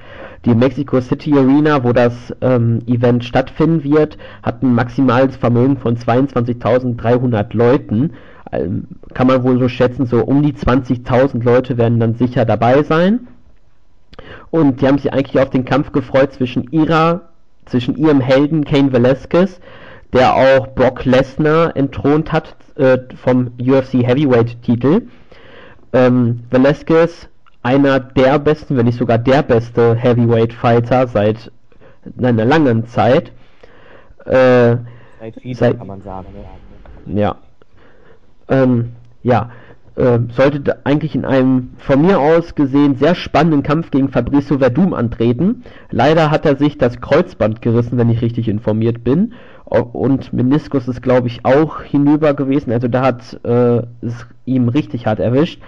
Die Mexico City Arena, wo das ähm, Event stattfinden wird, hat ein maximales Vermögen von 22.300 Leuten. Ähm, kann man wohl so schätzen, so um die 20.000 Leute werden dann sicher dabei sein. Und die haben sich eigentlich auf den Kampf gefreut zwischen ihrer, zwischen ihrem Helden Kane Velasquez, der auch Brock Lesnar entthront hat äh, vom UFC Heavyweight Titel. Ähm, Velasquez, einer der besten, wenn nicht sogar der beste Heavyweight Fighter seit einer langen Zeit. Äh, seit seit, kann man sagen. Ja. Ähm, ja. Äh, sollte eigentlich in einem von mir aus gesehen sehr spannenden Kampf gegen Fabricio Verdum antreten. Leider hat er sich das Kreuzband gerissen, wenn ich richtig informiert bin und Meniskus ist glaube ich auch hinüber gewesen, also da hat äh, es ihm richtig hart erwischt.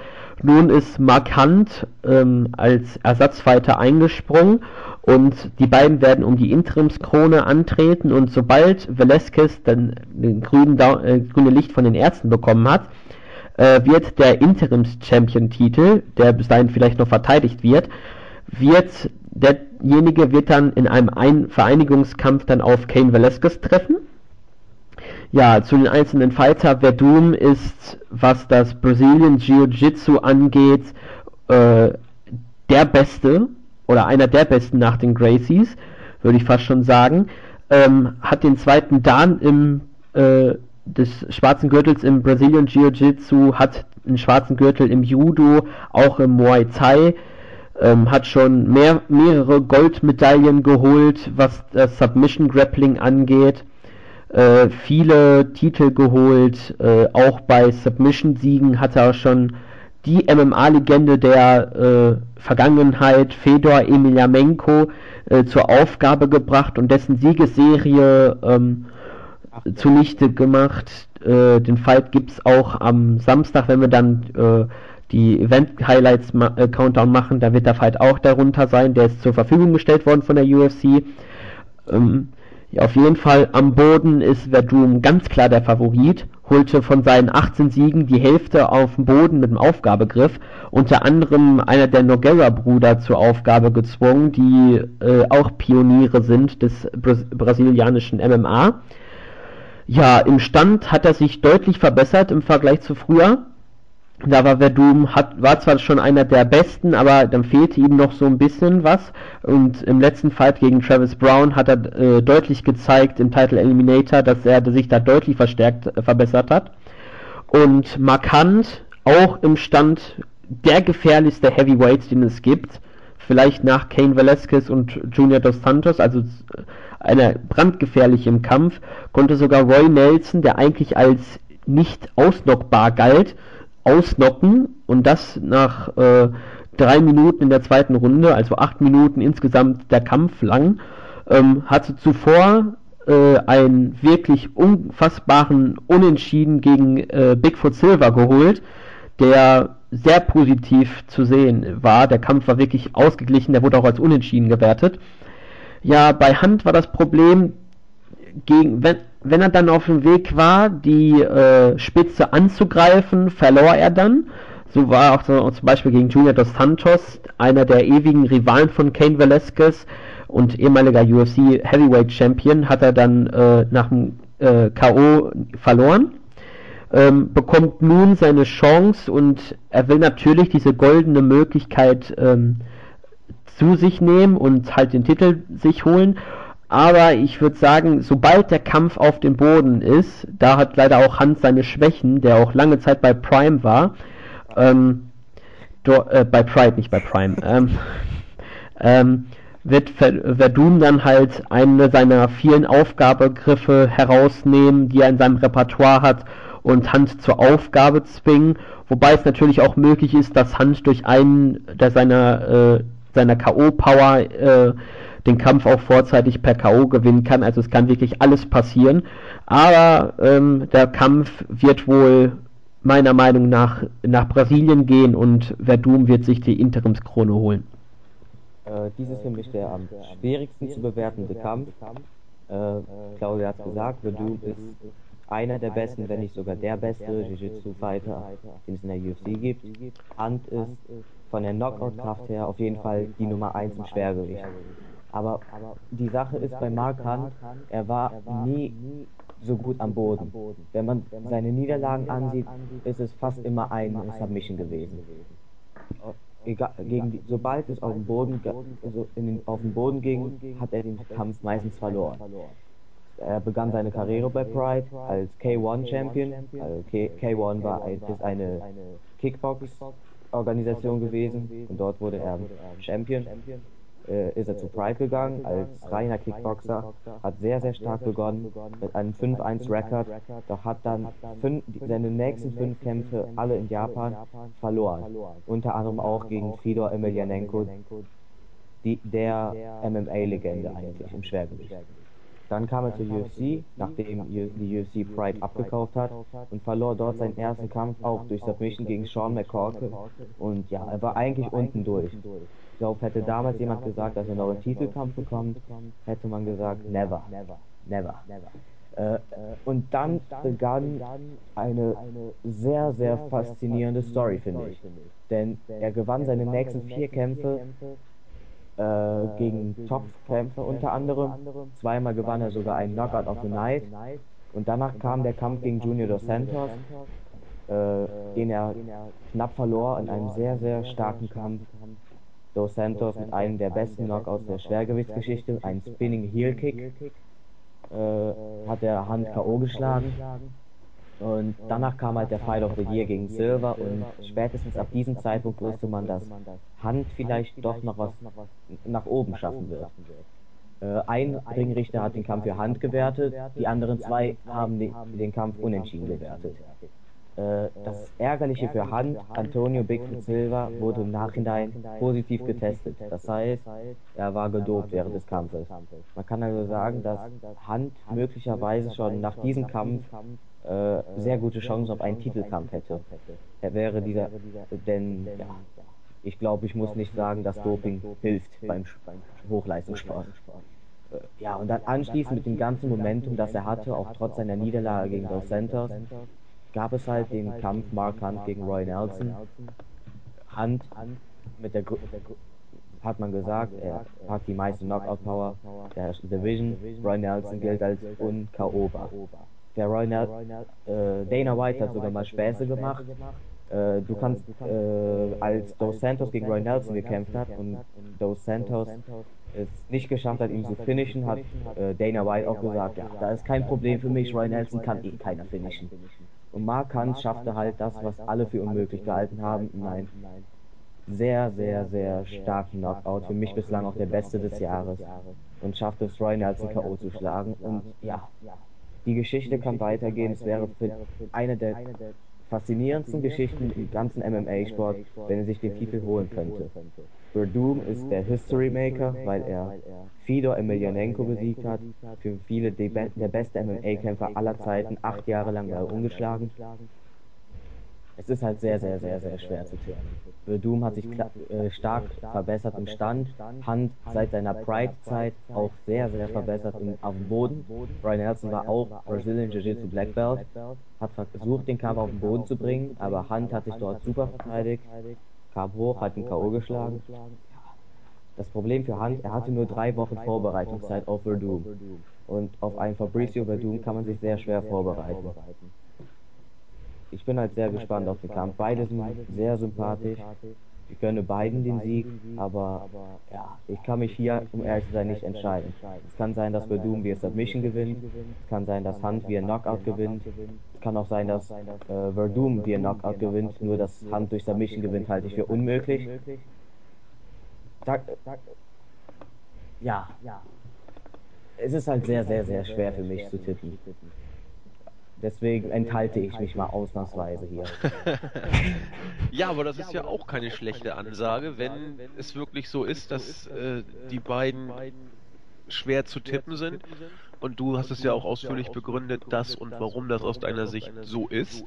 Nun ist Markant ähm, als Ersatzfighter eingesprungen und die beiden werden um die Interimskrone antreten und sobald Velasquez dann den grünen, äh, grüne Licht von den Ärzten bekommen hat, äh, wird der Interims-Champion-Titel, der bis dahin vielleicht noch verteidigt wird, wird derjenige wird dann in einem Ein Vereinigungskampf dann auf Kane Velasquez treffen. Ja, zu den einzelnen Fighter, Verdum ist, was das Brazilian Jiu-Jitsu angeht, äh, der Beste oder einer der Besten nach den Gracies, würde ich fast schon sagen. Ähm, hat den zweiten Dan im äh, des schwarzen Gürtels im Brazilian Jiu-Jitsu, hat einen schwarzen Gürtel im Judo, auch im Muay Thai, ähm, hat schon mehr, mehrere Goldmedaillen geholt, was das Submission Grappling angeht. Äh, viele Titel geholt, äh, auch bei Submission-Siegen hat er schon die MMA-Legende der äh, Vergangenheit, Fedor Emelianenko, äh, zur Aufgabe gebracht und dessen Siegesserie ähm, zunichte gemacht. Äh, den Fight gibt es auch am Samstag, wenn wir dann äh, die Event-Highlights ma äh, Countdown machen, da wird der Fight auch darunter sein, der ist zur Verfügung gestellt worden von der UFC. Ähm, ja, auf jeden Fall am Boden ist Verdum ganz klar der Favorit, holte von seinen 18 Siegen die Hälfte auf dem Boden mit dem Aufgabegriff, unter anderem einer der Nogueira-Brüder zur Aufgabe gezwungen, die äh, auch Pioniere sind des Bras brasilianischen MMA. Ja, im Stand hat er sich deutlich verbessert im Vergleich zu früher. Da war Verdum, hat, war zwar schon einer der besten, aber dann fehlte ihm noch so ein bisschen was. Und im letzten Fight gegen Travis Brown hat er äh, deutlich gezeigt im Title Eliminator, dass er sich da deutlich verstärkt äh, verbessert hat. Und markant auch im Stand der gefährlichste Heavyweight, den es gibt. Vielleicht nach Kane Velasquez und Junior Dos Santos, also einer brandgefährlich im Kampf, konnte sogar Roy Nelson, der eigentlich als nicht ausnockbar galt, ausnocken und das nach äh, drei Minuten in der zweiten Runde, also acht Minuten insgesamt der Kampf lang, ähm, hatte zuvor äh, einen wirklich unfassbaren Unentschieden gegen äh, Bigfoot Silver geholt, der sehr positiv zu sehen war. Der Kampf war wirklich ausgeglichen, der wurde auch als Unentschieden gewertet. Ja, bei Hand war das Problem, gegen, wenn, wenn er dann auf dem Weg war, die äh, Spitze anzugreifen, verlor er dann. So war auch so, zum Beispiel gegen Junior dos Santos, einer der ewigen Rivalen von Kane Velasquez und ehemaliger UFC Heavyweight Champion, hat er dann äh, nach dem äh, K.O. verloren. Ähm, bekommt nun seine Chance und er will natürlich diese goldene Möglichkeit ähm, zu sich nehmen und halt den Titel sich holen. Aber ich würde sagen, sobald der Kampf auf dem Boden ist, da hat leider auch Hans seine Schwächen, der auch lange Zeit bei Prime war, ähm, do, äh, bei Pride, nicht bei Prime, ähm, ähm, wird Verdun dann halt eine seiner vielen Aufgabegriffe herausnehmen, die er in seinem Repertoire hat und Hand zur Aufgabe zwingen, wobei es natürlich auch möglich ist, dass Hand durch einen der seiner, äh, seiner K.O.-Power äh, den Kampf auch vorzeitig per K.O. gewinnen kann. Also es kann wirklich alles passieren. Aber ähm, der Kampf wird wohl meiner Meinung nach nach Brasilien gehen und Verdum wird sich die Interimskrone holen. Äh, dies ist für mich der am schwierigsten zu bewertende Kampf. Äh, Claudia hat gesagt, Verdum ist einer der besten, wenn nicht sogar der beste Jiu-Jitsu-Fighter, den es in der UFC gibt. Hand ist von der Knockout-Kraft her auf jeden Fall die Nummer 1 im Schwergewicht. Aber die Sache ist bei Mark Hunt, er war nie so gut am Boden. Wenn man seine Niederlagen ansieht, ist es fast immer ein Submission gewesen. Egal, gegen die, sobald es auf dem Boden, also den, auf den Boden ging, hat er den Kampf meistens verloren. Er begann seine Karriere bei Pride als K1 Champion. Also K1 war ist eine Kickbox-Organisation gewesen und dort wurde er Champion äh, ist er zu Pride gegangen als reiner Kickboxer, hat sehr, sehr stark begonnen mit einem 5-1-Record, doch hat dann fünf, seine nächsten fünf Kämpfe alle in Japan verloren. Unter anderem auch gegen Fedor Emelianenko, die, der MMA-Legende eigentlich im Schwergewicht. Dann kam er zur UFC, nachdem die UFC Pride abgekauft hat und verlor dort seinen ersten Kampf auch durch Submission gegen Sean McCorkle. Und ja, er war eigentlich unten durch. Ich glaube, hätte damals jemand gesagt, dass er noch einen Titelkampf bekommt, hätte man gesagt, never, never, never. Äh, und dann begann eine sehr, sehr faszinierende Story, finde ich. Denn er gewann seine nächsten vier Kämpfe äh, gegen Top-Kämpfer unter anderem. Zweimal gewann er sogar einen Knockout of the Night. Und danach kam der Kampf gegen Junior Dos Santos, äh, den er knapp verlor in einem sehr, sehr starken Kampf. Dos Santos mit einem der besten Knockouts der Schwergewichtsgeschichte, ein Spinning Heel Kick, äh, hat er Hand K.O. geschlagen. Und danach kam halt der Fight of the Year gegen Silver und spätestens ab diesem Zeitpunkt wusste man, dass Hand vielleicht doch noch was nach oben schaffen wird. Äh, ein Ringrichter hat den Kampf für Hand gewertet, die anderen zwei haben den Kampf unentschieden gewertet. Äh, das Ärgerliche für Hand, Antonio Bigfoot Silva wurde im Nachhinein positiv getestet. Das heißt, er war gedopt während des Kampfes. Man kann also sagen, dass Hand möglicherweise schon nach diesem Kampf äh, sehr gute Chancen auf einen Titelkampf hätte. Er wäre dieser, denn ja, ich glaube, ich muss nicht sagen, dass Doping hilft beim Hochleistungssport. Äh, ja, und dann anschließend mit dem ganzen Momentum, das er hatte, auch trotz seiner Niederlage gegen Dos Santos, gab es halt den Kampf Mark Hunt gegen Roy Nelson. Hunt mit der hat man gesagt, er hat die meiste Knockout-Power der Division. Roy Nelson gilt als unkaober. Der Roy äh, Dana White hat sogar mal Späße gemacht. Äh, du kannst, äh, als Dos Santos gegen Roy Nelson gekämpft hat und Dos Santos es nicht geschafft hat, ihn zu finishen, hat äh, Dana White auch gesagt, ja, da ist kein Problem für mich, Roy Nelson kann eh keiner finishen. Und Mark Hunt schaffte halt das, was alle für unmöglich gehalten haben, in einen sehr, sehr, sehr starken Knockout. Für mich bislang auch der beste des Jahres. Und schaffte es, Roy Nelson K.O. zu schlagen. Und ja, die Geschichte kann weitergehen. Es wäre eine der faszinierendsten Geschichten im ganzen MMA-Sport, wenn er sich den Titel holen könnte. Verdum ist der History Maker, weil er Fedor Emelianenko besiegt hat, für viele der beste MMA-Kämpfer aller Zeiten, acht Jahre lang war er ungeschlagen. Es ist halt sehr, sehr, sehr, sehr schwer zu tippen. Verdum hat sich äh, stark verbessert im Stand, Hand seit seiner Pride-Zeit auch sehr, sehr verbessert im, auf dem Boden. Brian Nelson war auch Brazilian Jiu-Jitsu Black Belt, hat versucht, den Kampf auf den Boden zu bringen, aber Hand hat sich dort super verteidigt, kam hoch, hat ihn K.O. geschlagen. Das Problem für Hand, er hatte nur drei Wochen Vorbereitungszeit auf Verdum. Und auf einen Fabricio Verdum kann man sich sehr schwer vorbereiten. Ich bin halt sehr gespannt auf den Kampf. Beide sind sehr sympathisch. Ich gönne beiden den Sieg, aber ja, ich kann mich hier, um ehrlich zu sein, nicht entscheiden. Es kann sein, dass Verdum via Submission gewinnt. Es kann sein, dass Hunt via Knockout gewinnt. Es kann auch sein, dass äh, Verdum via Knockout gewinnt. Nur dass Hunt durch Submission gewinnt, halte ich für unmöglich. Da, ja, es ist halt sehr, sehr, sehr schwer für mich zu tippen. Deswegen enthalte ich mich mal ausnahmsweise hier. ja, aber das ist ja auch keine schlechte Ansage, wenn es wirklich so ist, dass äh, die beiden schwer zu tippen sind. Und du hast es ja auch ausführlich begründet, dass und warum das aus deiner Sicht so ist.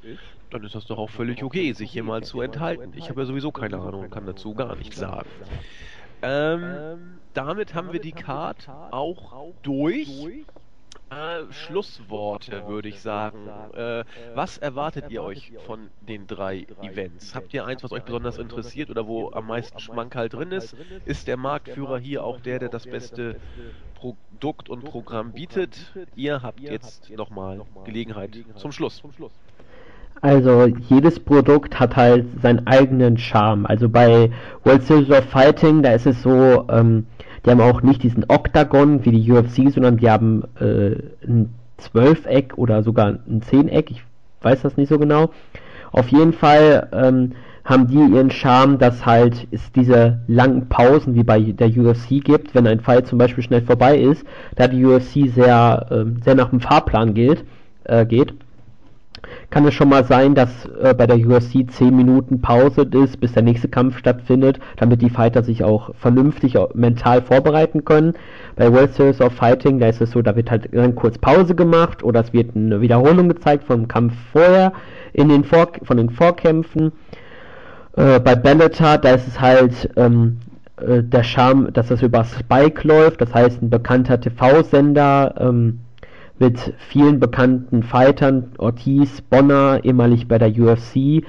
Dann ist das doch auch völlig okay, sich hier mal zu enthalten. Ich habe ja sowieso keine Ahnung und kann dazu gar nichts sagen. Ähm, damit haben wir die Card auch durch. Äh, Schlussworte, würde ich sagen. Äh, was erwartet ihr euch von den drei Events? Habt ihr eins, was euch besonders interessiert oder wo am meisten Schmankerl drin ist? Ist der Marktführer hier auch der, der das beste Produkt und Programm bietet? Ihr habt jetzt nochmal Gelegenheit zum Schluss. Also jedes Produkt hat halt seinen eigenen Charme. Also bei World Series of Fighting, da ist es so, ähm, die haben auch nicht diesen Octagon wie die UFC, sondern die haben äh, ein Zwölfeck oder sogar ein Zehneck. Ich weiß das nicht so genau. Auf jeden Fall ähm, haben die ihren Charme, dass halt es diese langen Pausen wie bei der UFC gibt, wenn ein Fight zum Beispiel schnell vorbei ist, da die UFC sehr, äh, sehr nach dem Fahrplan geht, äh, geht kann es schon mal sein, dass äh, bei der UFC 10 Minuten Pause ist, bis der nächste Kampf stattfindet, damit die Fighter sich auch vernünftig mental vorbereiten können. Bei World Series of Fighting, da ist es so, da wird halt dann kurz Pause gemacht oder es wird eine Wiederholung gezeigt vom Kampf vorher in den Vor von den Vorkämpfen. Äh, bei Bellator, da ist es halt ähm, äh, der Charme, dass das über Spike läuft, das heißt ein bekannter TV-Sender ähm, mit vielen bekannten Fightern, Ortiz, Bonner, ehemalig bei der UFC.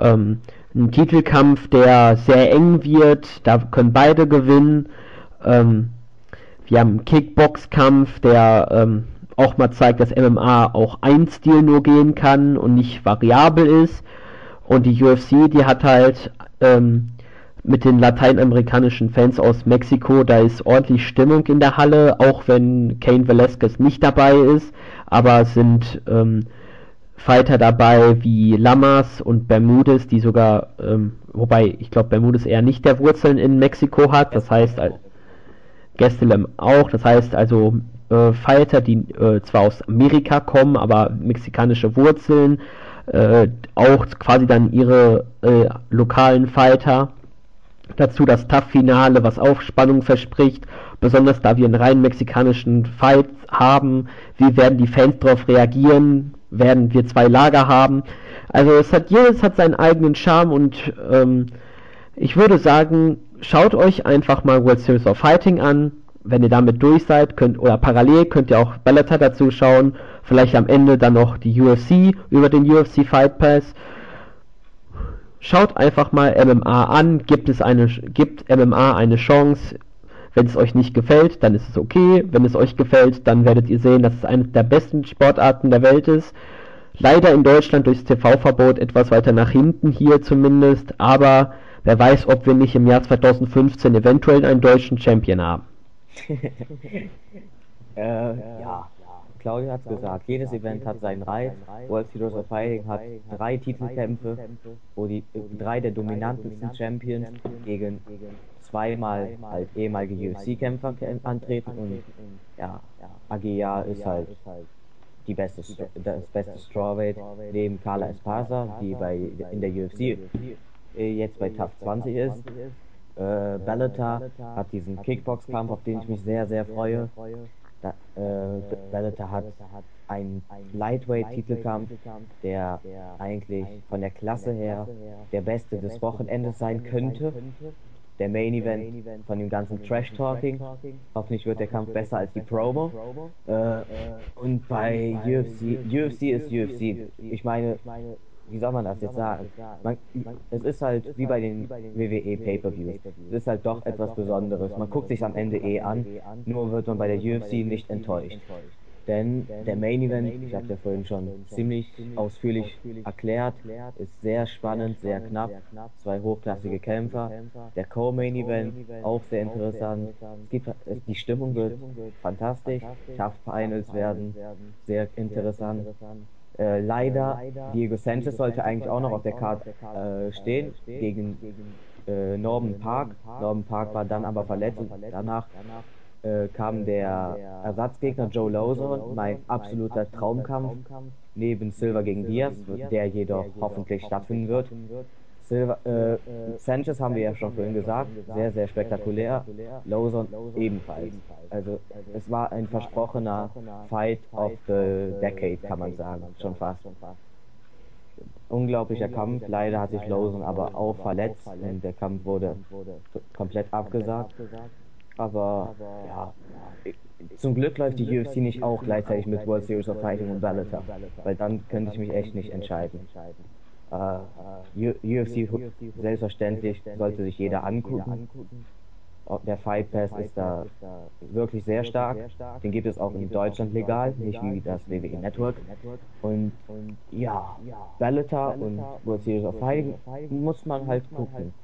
Ähm, ein Titelkampf, der sehr eng wird, da können beide gewinnen. Ähm, wir haben einen Kickbox-Kampf, der ähm, auch mal zeigt, dass MMA auch ein Stil nur gehen kann und nicht variabel ist. Und die UFC, die hat halt ähm, mit den lateinamerikanischen Fans aus Mexiko, da ist ordentlich Stimmung in der Halle, auch wenn Kane Velasquez nicht dabei ist, aber es sind ähm, Fighter dabei wie Lamas und Bermudez, die sogar, ähm, wobei ich glaube Bermudez eher nicht der Wurzeln in Mexiko hat, das heißt Gastelum auch, das heißt also äh, Fighter, die äh, zwar aus Amerika kommen, aber mexikanische Wurzeln, äh, auch quasi dann ihre äh, lokalen Fighter. Dazu das Tough-Finale, was auch Spannung verspricht, besonders da wir einen rein mexikanischen Fight haben. Wie werden die Fans darauf reagieren? Werden wir zwei Lager haben? Also es hat jedes hat seinen eigenen Charme und ähm, ich würde sagen, schaut euch einfach mal World Series of Fighting an. Wenn ihr damit durch seid, könnt oder parallel könnt ihr auch Bellator dazu schauen. Vielleicht am Ende dann noch die UFC über den UFC Fight Pass. Schaut einfach mal MMA an, gibt es eine gibt MMA eine Chance. Wenn es euch nicht gefällt, dann ist es okay. Wenn es euch gefällt, dann werdet ihr sehen, dass es eine der besten Sportarten der Welt ist. Leider in Deutschland durchs TV-Verbot etwas weiter nach hinten hier zumindest, aber wer weiß, ob wir nicht im Jahr 2015 eventuell einen deutschen Champion haben. äh, ja. Claudia hat es gesagt, jedes Event hat seinen Reiz. World Heroes of Fighting hat drei Titelkämpfe, wo die drei der dominantesten Champions gegen zweimal halt ehemalige UFC-Kämpfer antreten und ja, AGA ist halt die beste, das beste Strawweight neben Carla Esparza, die bei in der UFC jetzt bei TAF 20 ist. Äh, Bellator hat diesen Kickbox-Kampf, auf den ich mich sehr, sehr freue. Da, äh, Bellator hat einen Lightweight-Titelkampf, der eigentlich von der Klasse her der beste des Wochenendes sein könnte. Der Main Event von dem ganzen Trash-Talking. Hoffentlich wird der Kampf besser als die Promo. Äh, und bei UFC, UFC ist UFC. Ich meine, wie soll man das jetzt sagen? Man, es ist halt wie bei den WWE Pay-Per-Views. Es ist halt doch etwas Besonderes. Man guckt sich am Ende eh an, nur wird man bei der UFC nicht enttäuscht. Denn der Main Event, ich hatte ja vorhin schon ziemlich ausführlich erklärt, ist sehr spannend, sehr knapp. Zwei hochklassige Kämpfer. Der Co-Main Event, auch sehr interessant. Es gibt, die Stimmung wird fantastisch. Tough Finals werden sehr interessant. Äh, leider, Diego Sanchez sollte eigentlich auch noch auf der Karte äh, stehen gegen äh, Norman Park. Norman Park. War dann aber verletzt. und danach äh, kam der Ersatzgegner Joe Lawson, mein absoluter Traumkampf. Neben Silver gegen Diaz, der jedoch hoffentlich stattfinden wird. Silva, äh, Sanchez haben wir ja schon vorhin gesagt, sehr, sehr spektakulär. Lawson ebenfalls. Also es war ein versprochener Fight of the Decade, kann man sagen, schon fast. Unglaublicher Kampf, leider hat sich Lawson aber auch verletzt und der Kampf wurde komplett abgesagt. Aber ja, zum Glück läuft die UFC nicht auch gleichzeitig mit World Series of Fighting und Bellator, weil dann könnte ich mich echt nicht entscheiden. Uh, UFC selbstverständlich sollte sich jeder angucken. Der Fight Pass ist da wirklich sehr stark. Den gibt es auch in Deutschland legal, nicht wie das WWE Network. Und ja, Bellator und World Series of Fighting muss man halt gucken.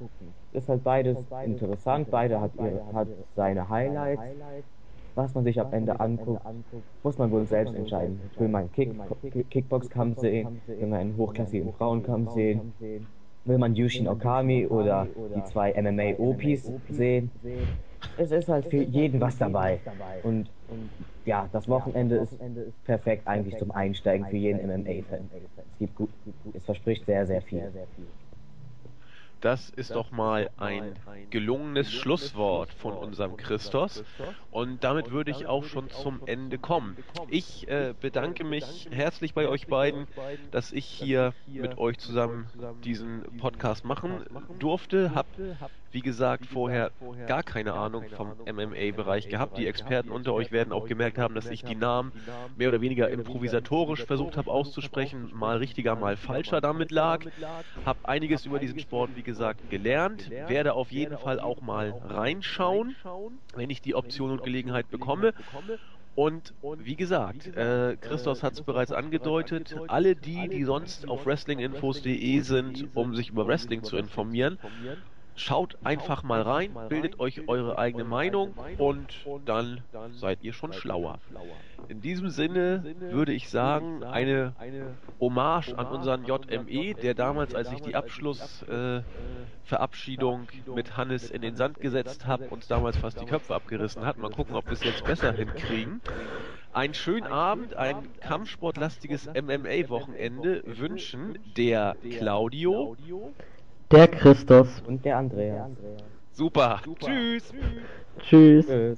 Ist halt beides interessant, beide hat, ihre, hat seine Highlights was man sich am Ende anguckt, muss man wohl selbst entscheiden. Will man Kick, Kickbox-Kampf sehen? Will man einen hochklassigen Frauenkampf sehen? Will man Yushin Okami oder die zwei MMA-OPs sehen? Es ist halt für jeden was dabei. Und ja, das Wochenende ist perfekt eigentlich zum Einsteigen für jeden MMA-Fan. Es gibt gut, es verspricht sehr, sehr viel. Das ist doch mal ein gelungenes Schlusswort von unserem Christos. Und damit würde ich auch schon zum Ende kommen. Ich äh, bedanke mich herzlich bei euch beiden, dass ich hier mit euch zusammen diesen Podcast machen durfte. Hab wie gesagt, vorher gar keine Ahnung vom MMA-Bereich gehabt. Die Experten unter euch werden auch gemerkt haben, dass ich die Namen mehr oder weniger improvisatorisch versucht habe auszusprechen, mal richtiger, mal falscher damit lag. Habe einiges über diesen Sport, wie gesagt, gelernt, werde auf jeden Fall auch mal reinschauen, wenn ich die Option und Gelegenheit bekomme. Und wie gesagt, äh, Christos hat es bereits angedeutet, alle die, die sonst auf wrestlinginfos.de sind, um sich über Wrestling zu informieren, Schaut einfach mal rein, bildet euch eure eigene Meinung und dann seid ihr schon schlauer. In diesem Sinne würde ich sagen, eine Hommage an unseren JME, der damals, als ich die Abschlussverabschiedung äh, mit Hannes in den Sand gesetzt habe, uns damals fast die Köpfe abgerissen hat. Mal gucken, ob wir es jetzt besser hinkriegen. Einen schönen Abend, ein kampfsportlastiges MMA-Wochenende wünschen der Claudio der Christus und der Andreas. Super. Super. Tschüss. Tschüss. Tschüss.